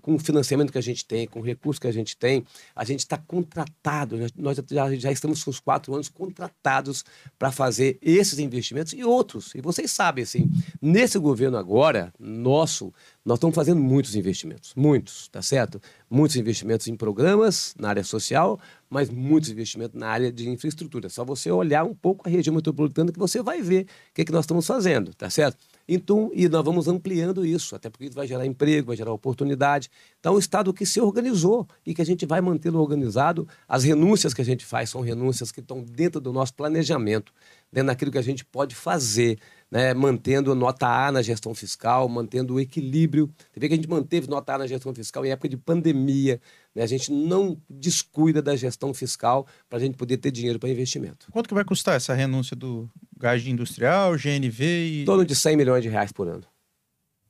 com o financiamento que a gente tem, com o recurso que a gente tem, a gente está contratado, nós já, já estamos com os quatro anos contratados para fazer esses investimentos e outros. E vocês sabem, assim, nesse governo agora, nosso, nós estamos fazendo muitos investimentos, muitos, tá certo? Muitos investimentos em programas na área social, mas muitos investimentos na área de infraestrutura. Só você olhar um pouco a região metropolitana que você vai ver o que, é que nós estamos fazendo, tá certo? Então, e nós vamos ampliando isso, até porque vai gerar emprego, vai gerar oportunidade. Então, o Estado que se organizou e que a gente vai mantê-lo organizado. As renúncias que a gente faz são renúncias que estão dentro do nosso planejamento, dentro daquilo que a gente pode fazer, né? mantendo nota A na gestão fiscal, mantendo o equilíbrio. Você vê que a gente manteve nota A na gestão fiscal em época de pandemia. Né? A gente não descuida da gestão fiscal para a gente poder ter dinheiro para investimento.
Quanto que vai custar essa renúncia do gás industrial, GNV e...
Em torno de 100 milhões de reais por ano,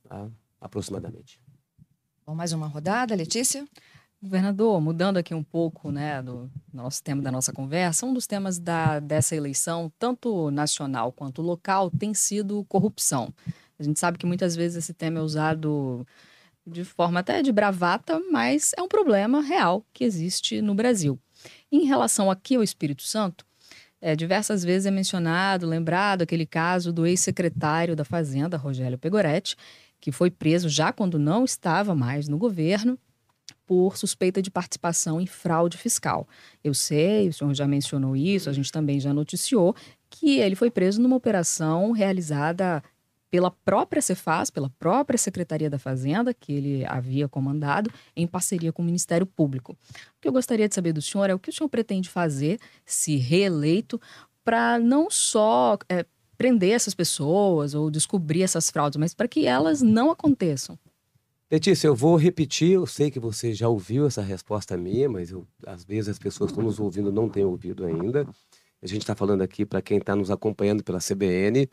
tá? aproximadamente.
Bom, mais uma rodada, Letícia?
Governador, mudando aqui um pouco né, do nosso tema da nossa conversa, um dos temas da, dessa eleição, tanto nacional quanto local, tem sido corrupção. A gente sabe que muitas vezes esse tema é usado de forma até de bravata, mas é um problema real que existe no Brasil. Em relação aqui ao Espírito Santo, é, diversas vezes é mencionado, lembrado aquele caso do ex-secretário da Fazenda, Rogério Pegoretti, que foi preso já quando não estava mais no governo por suspeita de participação em fraude fiscal. Eu sei, o senhor já mencionou isso, a gente também já noticiou que ele foi preso numa operação realizada pela própria Cefaz, pela própria Secretaria da Fazenda, que ele havia comandado, em parceria com o Ministério Público. O que eu gostaria de saber do senhor é o que o senhor pretende fazer, se reeleito, para não só é, prender essas pessoas ou descobrir essas fraudes, mas para que elas não aconteçam.
Letícia, eu vou repetir, eu sei que você já ouviu essa resposta minha, mas eu, às vezes as pessoas que estão nos ouvindo não têm ouvido ainda. A gente está falando aqui para quem está nos acompanhando pela CBN.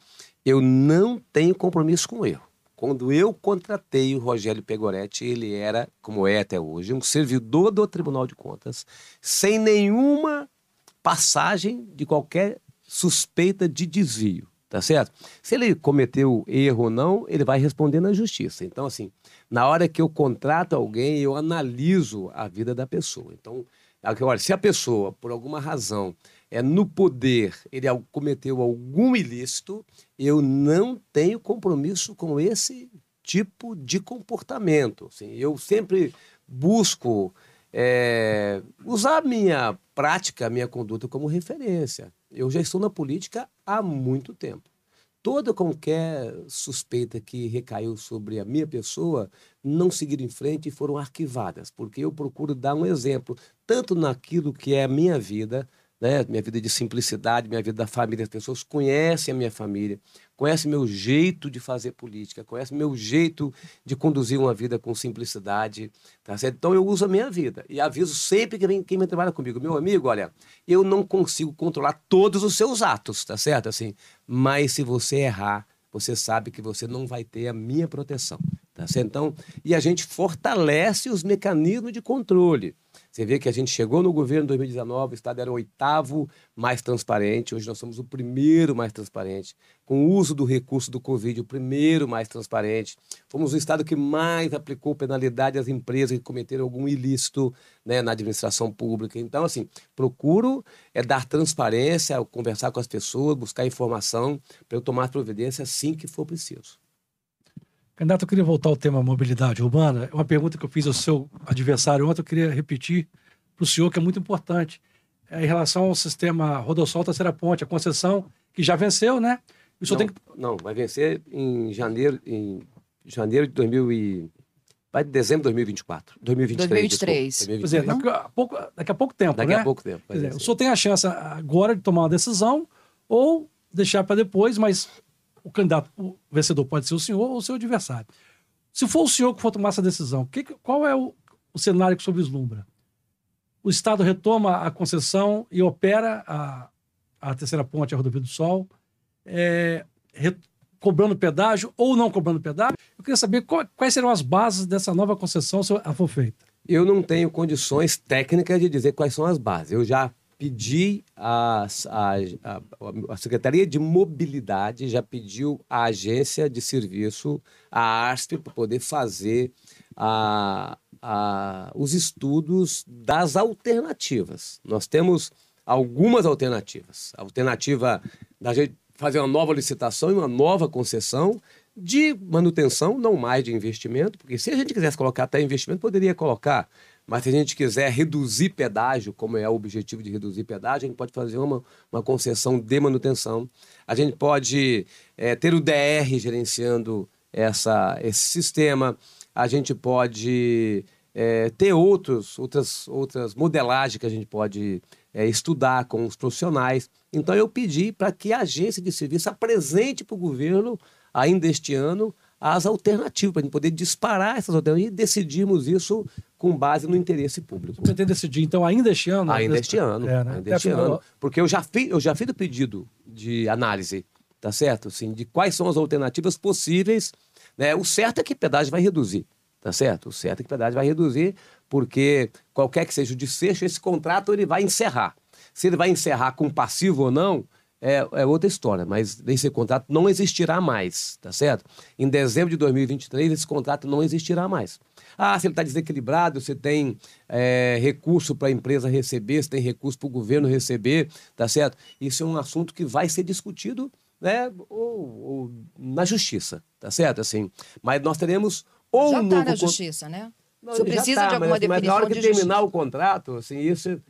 Eu não tenho compromisso com eu. Quando eu contratei o Rogério Pegoretti, ele era, como é até hoje, um servidor do Tribunal de Contas, sem nenhuma passagem de qualquer suspeita de desvio, tá certo? Se ele cometeu erro ou não, ele vai responder na justiça. Então, assim, na hora que eu contrato alguém, eu analiso a vida da pessoa. Então, agora, se a pessoa, por alguma razão, é no poder, ele cometeu algum ilícito, eu não tenho compromisso com esse tipo de comportamento. Assim, eu sempre busco é, usar a minha prática, a minha conduta como referência. Eu já estou na política há muito tempo. Toda qualquer suspeita que recaiu sobre a minha pessoa não seguiram em frente e foram arquivadas, porque eu procuro dar um exemplo, tanto naquilo que é a minha vida, né? minha vida de simplicidade, minha vida da família. As pessoas conhecem a minha família, conhecem meu jeito de fazer política, conhecem meu jeito de conduzir uma vida com simplicidade. Tá certo? Então eu uso a minha vida e aviso sempre que vem, quem me trabalha comigo, meu amigo, olha, eu não consigo controlar todos os seus atos, tá certo? Assim, mas se você errar, você sabe que você não vai ter a minha proteção. Tá? Então, e a gente fortalece os mecanismos de controle. Você vê que a gente chegou no governo em 2019, o Estado era o oitavo mais transparente, hoje nós somos o primeiro mais transparente, com o uso do recurso do Covid, o primeiro mais transparente. Fomos o Estado que mais aplicou penalidade às empresas que cometeram algum ilícito né, na administração pública. Então, assim, procuro é dar transparência, conversar com as pessoas, buscar informação para eu tomar providência assim que for preciso.
Candidato, eu queria voltar ao tema mobilidade urbana. É uma pergunta que eu fiz ao seu adversário ontem, eu queria repetir para o senhor, que é muito importante. É em relação ao sistema Rodossol Terceira Ponte, a concessão que já venceu, né?
O senhor não, tem que... não, vai vencer em janeiro, em janeiro de 2000 e... Vai de dezembro de 2024. 2023. 2023. 2023.
daqui a pouco, daqui a pouco tempo,
daqui
né?
Daqui a pouco tempo.
Dizer, o senhor tem a chance agora de tomar uma decisão ou deixar para depois, mas o candidato, o vencedor pode ser o senhor ou o seu adversário. Se for o senhor que for tomar essa decisão, que, qual é o, o cenário que vislumbra? O Estado retoma a concessão e opera a, a terceira ponte, a Rodovia do Sol, é, re, cobrando pedágio ou não cobrando pedágio? Eu queria saber qual, quais serão as bases dessa nova concessão se ela for feita.
Eu não tenho condições técnicas de dizer quais são as bases. Eu já pedi a, a, a, Secretaria de Mobilidade já pediu à agência de serviço, a ARSP, para poder fazer a, a, os estudos das alternativas. Nós temos algumas alternativas. A alternativa da gente fazer uma nova licitação e uma nova concessão de manutenção, não mais de investimento, porque se a gente quisesse colocar até investimento, poderia colocar mas se a gente quiser reduzir pedágio, como é o objetivo de reduzir pedágio, a gente pode fazer uma, uma concessão de manutenção. A gente pode é, ter o DR gerenciando essa, esse sistema. A gente pode é, ter outros, outras, outras modelagens que a gente pode é, estudar com os profissionais. Então, eu pedi para que a agência de serviço apresente para o governo, ainda este ano, as alternativas, para a gente poder disparar essas alternativas e decidirmos isso com base no interesse público.
Você tem decidir, então, ainda este ano?
Ainda este ano. É, né? Ainda este ano. Porque eu já, fiz, eu já fiz o pedido de análise, tá certo? Assim, de quais são as alternativas possíveis. Né? O certo é que pedágio vai reduzir, tá certo? O certo é que pedágio vai reduzir, porque qualquer que seja o desfecho, esse contrato ele vai encerrar. Se ele vai encerrar com passivo ou não, é, é, outra história, mas esse contrato não existirá mais, tá certo? Em dezembro de 2023, esse contrato não existirá mais. Ah, se ele está desequilibrado, se tem é, recurso para a empresa receber, se tem recurso para o governo receber, tá certo? Isso é um assunto que vai ser discutido né, ou, ou na justiça, tá certo? Assim, mas nós teremos ou
Já
um
está
novo...
na justiça, né?
Já
precisa
tá,
de alguma
mas, mas
definição
na hora que
de
terminar
justiça.
o contrato, assim, isso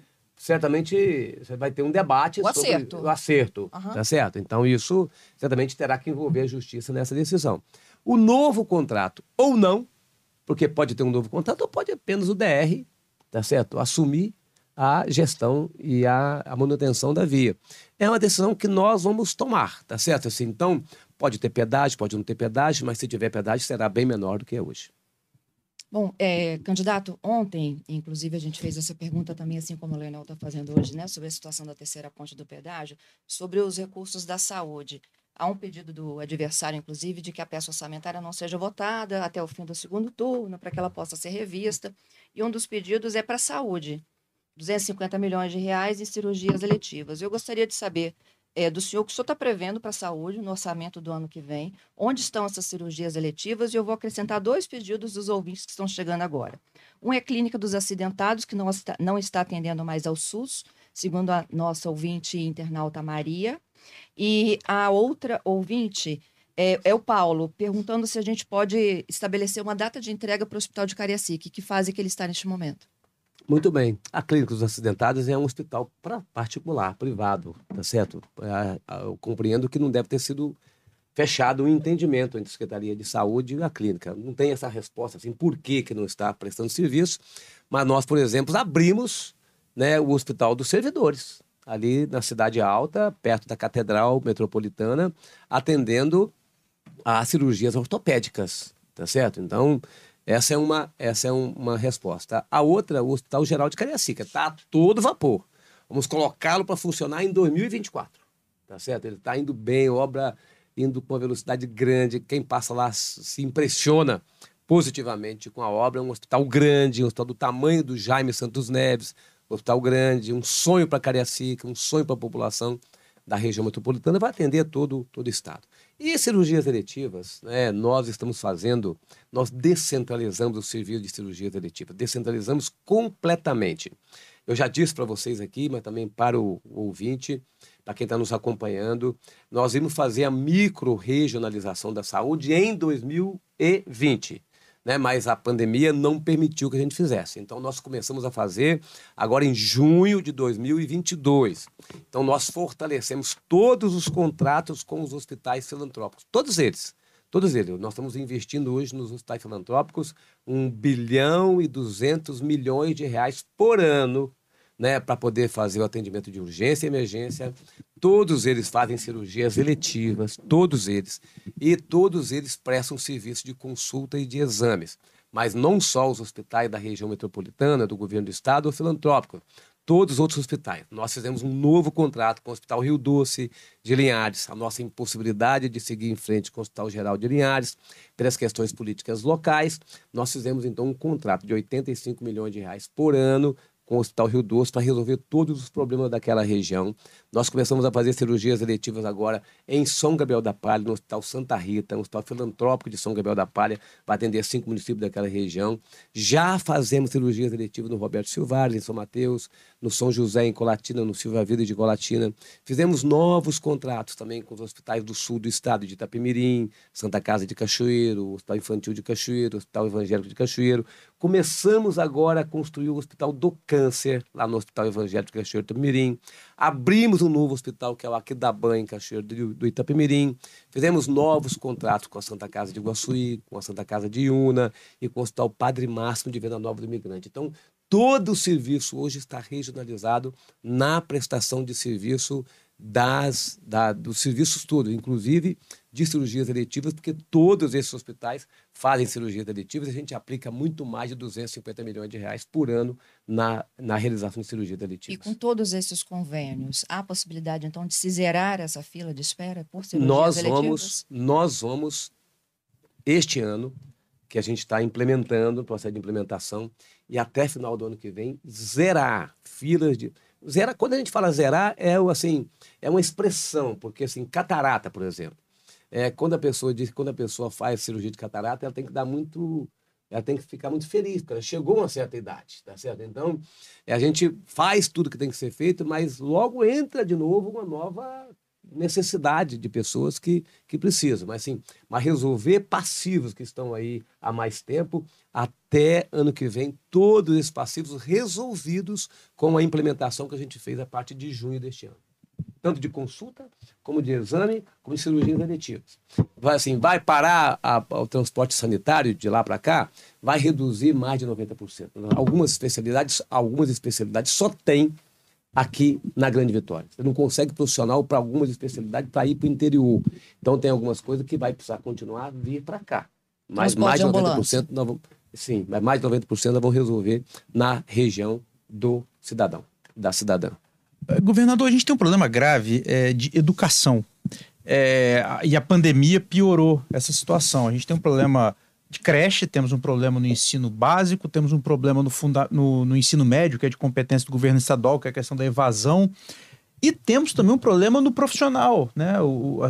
certamente você vai ter um debate
O
sobre
acerto.
o acerto,
Aham.
tá certo? Então isso certamente terá que envolver a justiça nessa decisão. O novo contrato ou não, porque pode ter um novo contrato ou pode apenas o DR, tá certo? Assumir a gestão e a, a manutenção da via. É uma decisão que nós vamos tomar, tá certo? Assim, então, pode ter pedágio, pode não ter pedágio, mas se tiver pedágio será bem menor do que é hoje.
Bom, é, candidato, ontem, inclusive, a gente fez essa pergunta também, assim como o Leonel está fazendo hoje, né, sobre a situação da terceira ponte do pedágio, sobre os recursos da saúde. Há um pedido do adversário, inclusive, de que a peça orçamentária não seja votada até o fim do segundo turno, para que ela possa ser revista. E um dos pedidos é para a saúde, 250 milhões de reais em cirurgias eletivas. Eu gostaria de saber é, do senhor o que o senhor está prevendo para a saúde no orçamento do ano que vem, onde estão essas cirurgias eletivas, e eu vou acrescentar dois pedidos dos ouvintes que estão chegando agora. Um é a Clínica dos Acidentados, que não está, não está atendendo mais ao SUS, segundo a nossa ouvinte internauta Maria. E a outra ouvinte é, é o Paulo, perguntando se a gente pode estabelecer uma data de entrega para o Hospital de Cariacica, que fase que ele está neste momento.
Muito bem. A Clínica dos Acidentados é um hospital particular, privado, tá certo? Ah, ah, Eu compreendo que não deve ter sido fechado um entendimento entre a Secretaria de Saúde e a clínica. Não tem essa resposta, assim, por que, que não está prestando serviço. Mas nós, por exemplo, abrimos né, o Hospital dos Servidores, ali na Cidade Alta, perto da Catedral Metropolitana, atendendo a cirurgias ortopédicas, tá certo? Então, essa é uma, essa é um- uma resposta. A outra, o Hospital Geral de Cariacica, está a todo vapor. Vamos colocá-lo para funcionar em 2024, tá certo? Ele está indo bem, obra indo com uma velocidade grande. Quem passa lá se impressiona positivamente com a obra. É um hospital grande, um hospital do tamanho do Jaime Santos Neves, um hospital grande, um sonho para Cariacica, um sonho para a população da região metropolitana, vai atender todo, todo o estado. E cirurgias eletivas, né, nós estamos fazendo, nós descentralizamos o serviço de cirurgias eletivas, descentralizamos completamente. Eu já disse para vocês aqui, mas também para o, o ouvinte, para quem está nos acompanhando, nós vamos fazer a micro-regionalização da saúde em 2020. Né, mas a pandemia não permitiu que a gente fizesse. Então, nós começamos a fazer agora em junho de 2022. Então, nós fortalecemos todos os contratos com os hospitais filantrópicos, todos eles. Todos eles. Nós estamos investindo hoje nos hospitais filantrópicos 1 bilhão e 200 milhões de reais por ano né, para poder fazer o atendimento de urgência e emergência. Todos eles fazem cirurgias eletivas, todos eles. E todos eles prestam serviço de consulta e de exames. Mas não só os hospitais da região metropolitana, do governo do estado ou filantrópico. Todos os outros hospitais. Nós fizemos um novo contrato com o Hospital Rio Doce de Linhares. A nossa impossibilidade de seguir em frente com o Hospital Geral de Linhares, pelas questões políticas locais, nós fizemos então um contrato de 85 milhões de reais por ano com o Hospital Rio Doce para resolver todos os problemas daquela região. Nós começamos a fazer cirurgias eletivas agora em São Gabriel da Palha, no Hospital Santa Rita, um hospital filantrópico de São Gabriel da Palha, para atender cinco municípios daquela região. Já fazemos cirurgias eletivas no Roberto Silvares, em São Mateus, no São José, em Colatina, no Silva Vida de Colatina. Fizemos novos contratos também com os hospitais do sul do estado, de Itapemirim, Santa Casa de Cachoeiro, Hospital Infantil de Cachoeiro, Hospital Evangélico de Cachoeiro. Começamos agora a construir o Hospital do Câncer, lá no Hospital Evangélico de Cachoeiro do Mirim. Abrimos um novo hospital, que é o Aquidaban, em Cachoeiro do, do Itapemirim. Fizemos novos contratos com a Santa Casa de Iguaçuí, com a Santa Casa de Iuna e com o Hospital Padre Máximo de Venda Nova do Imigrante. Então, todo o serviço hoje está regionalizado na prestação de serviço das, da, dos serviços todos, inclusive de cirurgias eletivas, porque todos esses hospitais fazem cirurgias eletivas e a gente aplica muito mais de 250 milhões de reais por ano na, na realização de cirurgias
E
eletivas.
com todos esses convênios, há possibilidade, então, de se zerar essa fila de espera por cirurgias
Nós
eletivas?
vamos, nós vamos, este ano, que a gente está implementando, o processo de implementação, e até final do ano que vem, zerar filas de. Zerar, quando a gente fala zerar, é, assim, é uma expressão, porque assim, catarata, por exemplo. É, quando a pessoa diz quando a pessoa faz cirurgia de catarata, ela tem que dar muito. Ela tem que ficar muito feliz, porque ela chegou a uma certa idade, tá certo? Então, é, a gente faz tudo que tem que ser feito, mas logo entra de novo uma nova necessidade de pessoas que, que precisam. Mas, sim, mas resolver passivos que estão aí há mais tempo, até ano que vem, todos esses passivos resolvidos com a implementação que a gente fez a partir de junho deste ano. Tanto de consulta, como de exame, como de cirurgias eletivas. Vai, assim, vai parar a, o transporte sanitário de lá para cá, vai reduzir mais de 90%. Algumas especialidades, algumas especialidades só tem aqui na Grande Vitória. Você não consegue profissional para algumas especialidades para ir para o interior. Então tem algumas coisas que vai precisar continuar a vir para cá. Mas mais de 90% nós vamos, sim, mas mais de 90% nós vamos resolver na região do cidadão, da cidadã.
Eh, governador, a gente tem um problema grave é, de educação. É, e a pandemia piorou essa situação. A gente tem um problema de creche, temos um problema no ensino básico, temos um problema no, funda no, no ensino médio, que é de competência do governo estadual, que é a questão da evasão. E temos também um problema no profissional, né? O, a,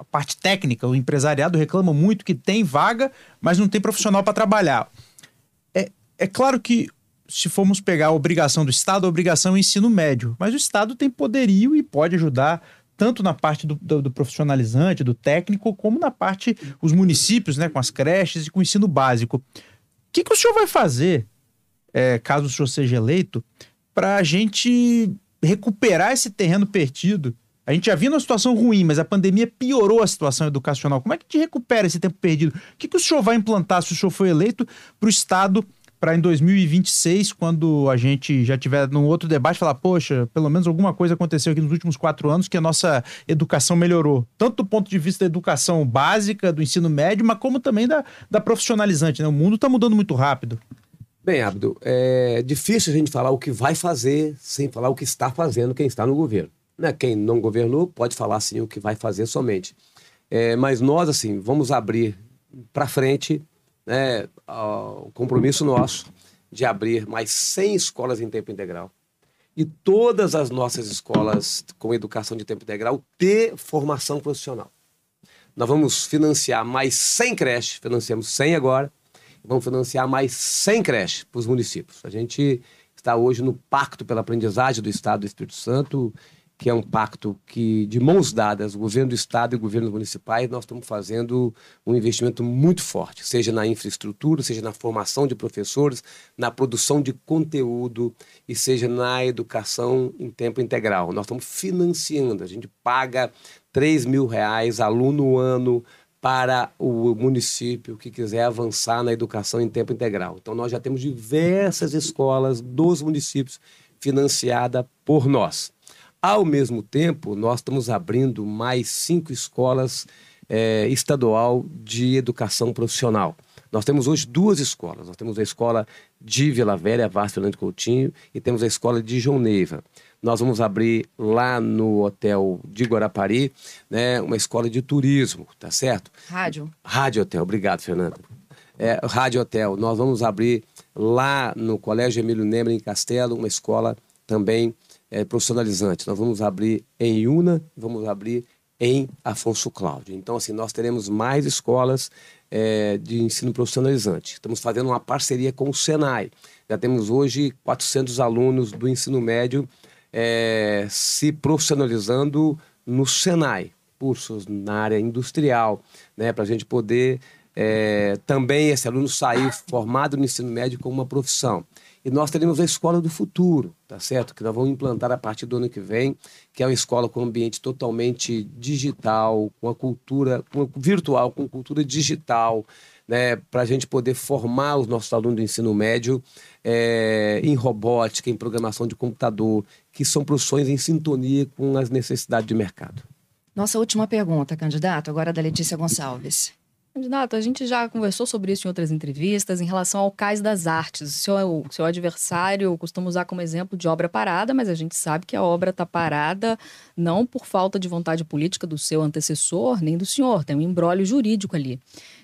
a, parte técnica, o empresariado reclama muito que tem vaga, mas não tem profissional para trabalhar. É, é claro que se formos pegar a obrigação do Estado, a obrigação é o ensino médio, mas o Estado tem poderio e pode ajudar tanto na parte do, do, do, profissionalizante, do técnico, como na parte, os municípios, né, com as creches e com o ensino básico. O que, que o senhor vai fazer, é, caso o senhor seja eleito, para a gente recuperar esse terreno perdido? A gente já viu uma situação ruim, mas a pandemia piorou a situação educacional. Como é que a gente recupera esse tempo perdido? O que, que o senhor vai implantar se o senhor for eleito para o Estado para em 2026, quando a gente já tiver num outro debate, falar, poxa, pelo menos alguma coisa aconteceu aqui nos últimos quatro anos que a nossa educação melhorou. Tanto do ponto de vista da educação básica, do ensino médio, mas como também da, da profissionalizante. Né? O mundo está mudando muito rápido.
Bem, Abdo, é difícil a gente falar o que vai fazer sem falar o que está fazendo quem está no governo. Né? Quem não governou pode falar sim o que vai fazer somente. É, mas nós, assim, vamos abrir para frente né, o compromisso nosso de abrir mais 100 escolas em tempo integral e todas as nossas escolas com educação de tempo integral ter formação profissional. Nós vamos financiar mais 100 creches, financiamos 100 agora, vamos financiar mais 100 creches para os municípios. A gente está hoje no Pacto pela Aprendizagem do Estado do Espírito Santo que é um pacto que, de mãos dadas, o governo do Estado e o governo municipais, nós estamos fazendo um investimento muito forte, seja na infraestrutura, seja na formação de professores, na produção de conteúdo e seja na educação em tempo integral. Nós estamos financiando, a gente paga 3 mil reais aluno ano para o município que quiser avançar na educação em tempo integral. Então, nós já temos diversas escolas dos municípios financiadas por nós. Ao mesmo tempo, nós estamos abrindo mais cinco escolas é, estadual de educação profissional. Nós temos hoje duas escolas. Nós temos a escola de Vila Velha, Vasco Fernando Coutinho, e temos a escola de João Neiva. Nós vamos abrir lá no hotel de Guarapari, né, uma escola de turismo, tá certo?
Rádio.
Rádio Hotel, obrigado, Fernando. É, Rádio Hotel. Nós vamos abrir lá no Colégio Emílio Nemer, em Castelo, uma escola também é, profissionalizantes. Nós vamos abrir em Una, vamos abrir em Afonso Cláudio. Então, assim, nós teremos mais escolas é, de ensino profissionalizante. Estamos fazendo uma parceria com o Senai. Já temos hoje 400 alunos do ensino médio é, se profissionalizando no Senai, cursos na área industrial, né, para a gente poder é, também esse aluno sair formado no ensino médio com uma profissão. E nós teremos a Escola do Futuro, tá certo? Que nós vamos implantar a partir do ano que vem, que é uma escola com ambiente totalmente digital, com a cultura com virtual, com cultura digital, né? Para a gente poder formar os nossos alunos do ensino médio é, em robótica, em programação de computador, que são profissões em sintonia com as necessidades de mercado.
Nossa última pergunta, candidato, agora da Letícia Gonçalves.
Candidato, a gente já conversou sobre isso em outras entrevistas em relação ao Cais das Artes. O seu, o seu adversário costuma usar como exemplo de obra parada, mas a gente sabe que a obra está parada não por falta de vontade política do seu antecessor, nem do senhor. Tem um embrólio jurídico ali.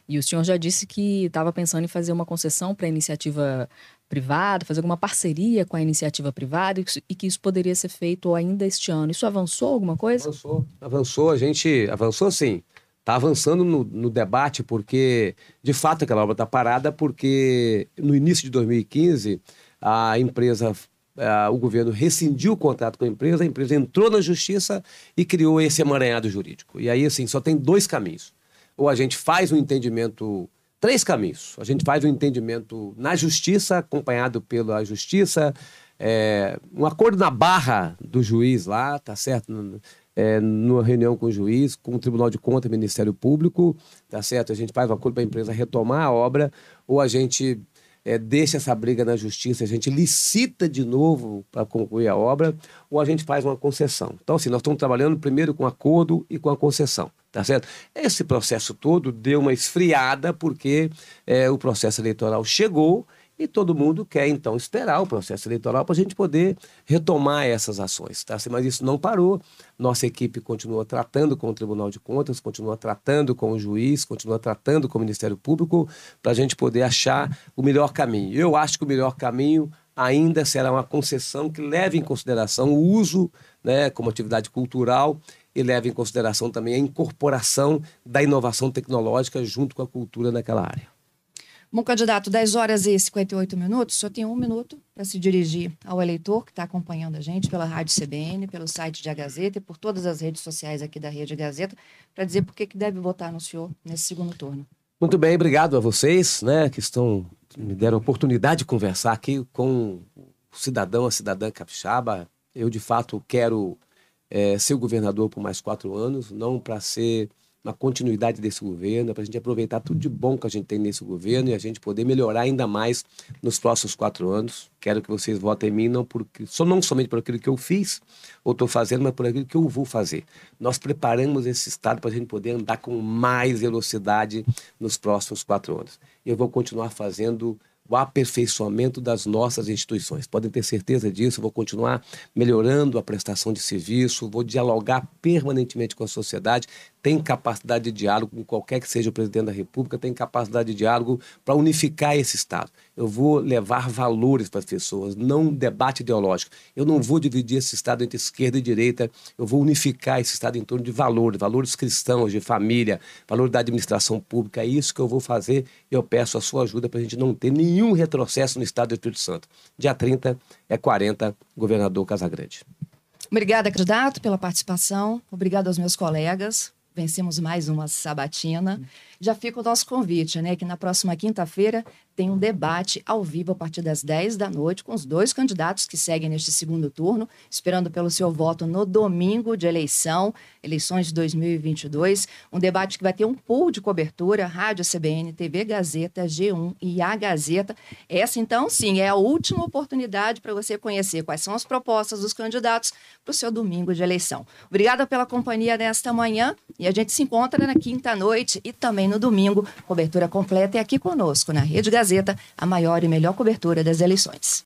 E o senhor já disse que estava pensando em fazer uma concessão para a iniciativa privada, fazer alguma parceria com a iniciativa privada e que isso poderia ser feito ainda este ano. Isso avançou alguma coisa?
Avançou, avançou. A gente avançou sim está avançando no, no, debate, porque, de fato, aquela obra está parada, porque no início de 2015, a empresa ah, o governo rescindiu o contrato com a empresa, a empresa entrou na justiça e criou esse emaranhado jurídico. E aí, assim, só tem dois caminhos. Ou a gente faz um entendimento três caminhos. A gente faz um entendimento na justiça, acompanhado pela justiça, é, um acordo na barra do juiz lá, tá certo? É, numa reunião com o juiz, com o Tribunal de Contas, Ministério Público, tá certo? A gente faz um acordo para a empresa retomar a obra, ou a gente é, deixa essa briga na justiça, a gente licita de novo para concluir a obra, ou a gente faz uma concessão. Então, assim, nós estamos trabalhando primeiro com acordo e com a concessão, tá certo? Esse processo todo deu uma esfriada porque é, o processo eleitoral chegou e todo mundo quer, então, esperar o processo eleitoral para a gente poder retomar essas ações. Tá? Mas isso não parou. Nossa equipe continua tratando com o Tribunal de Contas, continua tratando com o juiz, continua tratando com o Ministério Público para a gente poder achar o melhor caminho. Eu acho que o melhor caminho ainda será uma concessão que leve em consideração o uso né, como atividade cultural e leve em consideração também a incorporação da inovação tecnológica junto com a cultura naquela área.
Bom, candidato, 10 horas e 58 minutos, senhor tem um minuto para se dirigir ao eleitor que está acompanhando a gente pela Rádio CBN, pelo site de A Gazeta e por todas as redes sociais aqui da Rede Gazeta, para dizer por que deve votar no senhor nesse segundo turno.
Muito bem, obrigado a vocês, né, que estão me deram a oportunidade de conversar aqui com o cidadão, a cidadã capixaba. Eu, de fato, quero é, ser governador por mais quatro anos, não para ser uma continuidade desse governo, para a gente aproveitar tudo de bom que a gente tem nesse governo e a gente poder melhorar ainda mais nos próximos quatro anos. Quero que vocês votem em mim, não, só, não somente por aquilo que eu fiz ou estou fazendo, mas por aquilo que eu vou fazer. Nós preparamos esse Estado para a gente poder andar com mais velocidade nos próximos quatro anos. E eu vou continuar fazendo o aperfeiçoamento das nossas instituições. Podem ter certeza disso, vou continuar melhorando a prestação de serviço, vou dialogar permanentemente com a sociedade, tem capacidade de diálogo com qualquer que seja o presidente da República, tem capacidade de diálogo para unificar esse Estado. Eu vou levar valores para as pessoas, não debate ideológico. Eu não vou dividir esse Estado entre esquerda e direita, eu vou unificar esse Estado em torno de valores, valores cristãos, de família, valor da administração pública. É isso que eu vou fazer e eu peço a sua ajuda para a gente não ter nenhum retrocesso no Estado do Espírito Santo. Dia 30 é 40, governador Casagrande.
Obrigada, candidato, pela participação. Obrigado aos meus colegas vencemos mais uma sabatina. Já fica o nosso convite, né? Que na próxima quinta-feira tem um debate ao vivo a partir das 10 da noite com os dois candidatos que seguem neste segundo turno, esperando pelo seu voto no domingo de eleição, eleições de 2022. Um debate que vai ter um pool de cobertura, Rádio CBN, TV Gazeta, G1 e a Gazeta. Essa, então, sim, é a última oportunidade para você conhecer quais são as propostas dos candidatos para o seu domingo de eleição. Obrigada pela companhia nesta manhã e a gente se encontra na quinta noite e também no domingo. Cobertura completa é aqui conosco, na Rede Gazeta, a maior e melhor cobertura das eleições.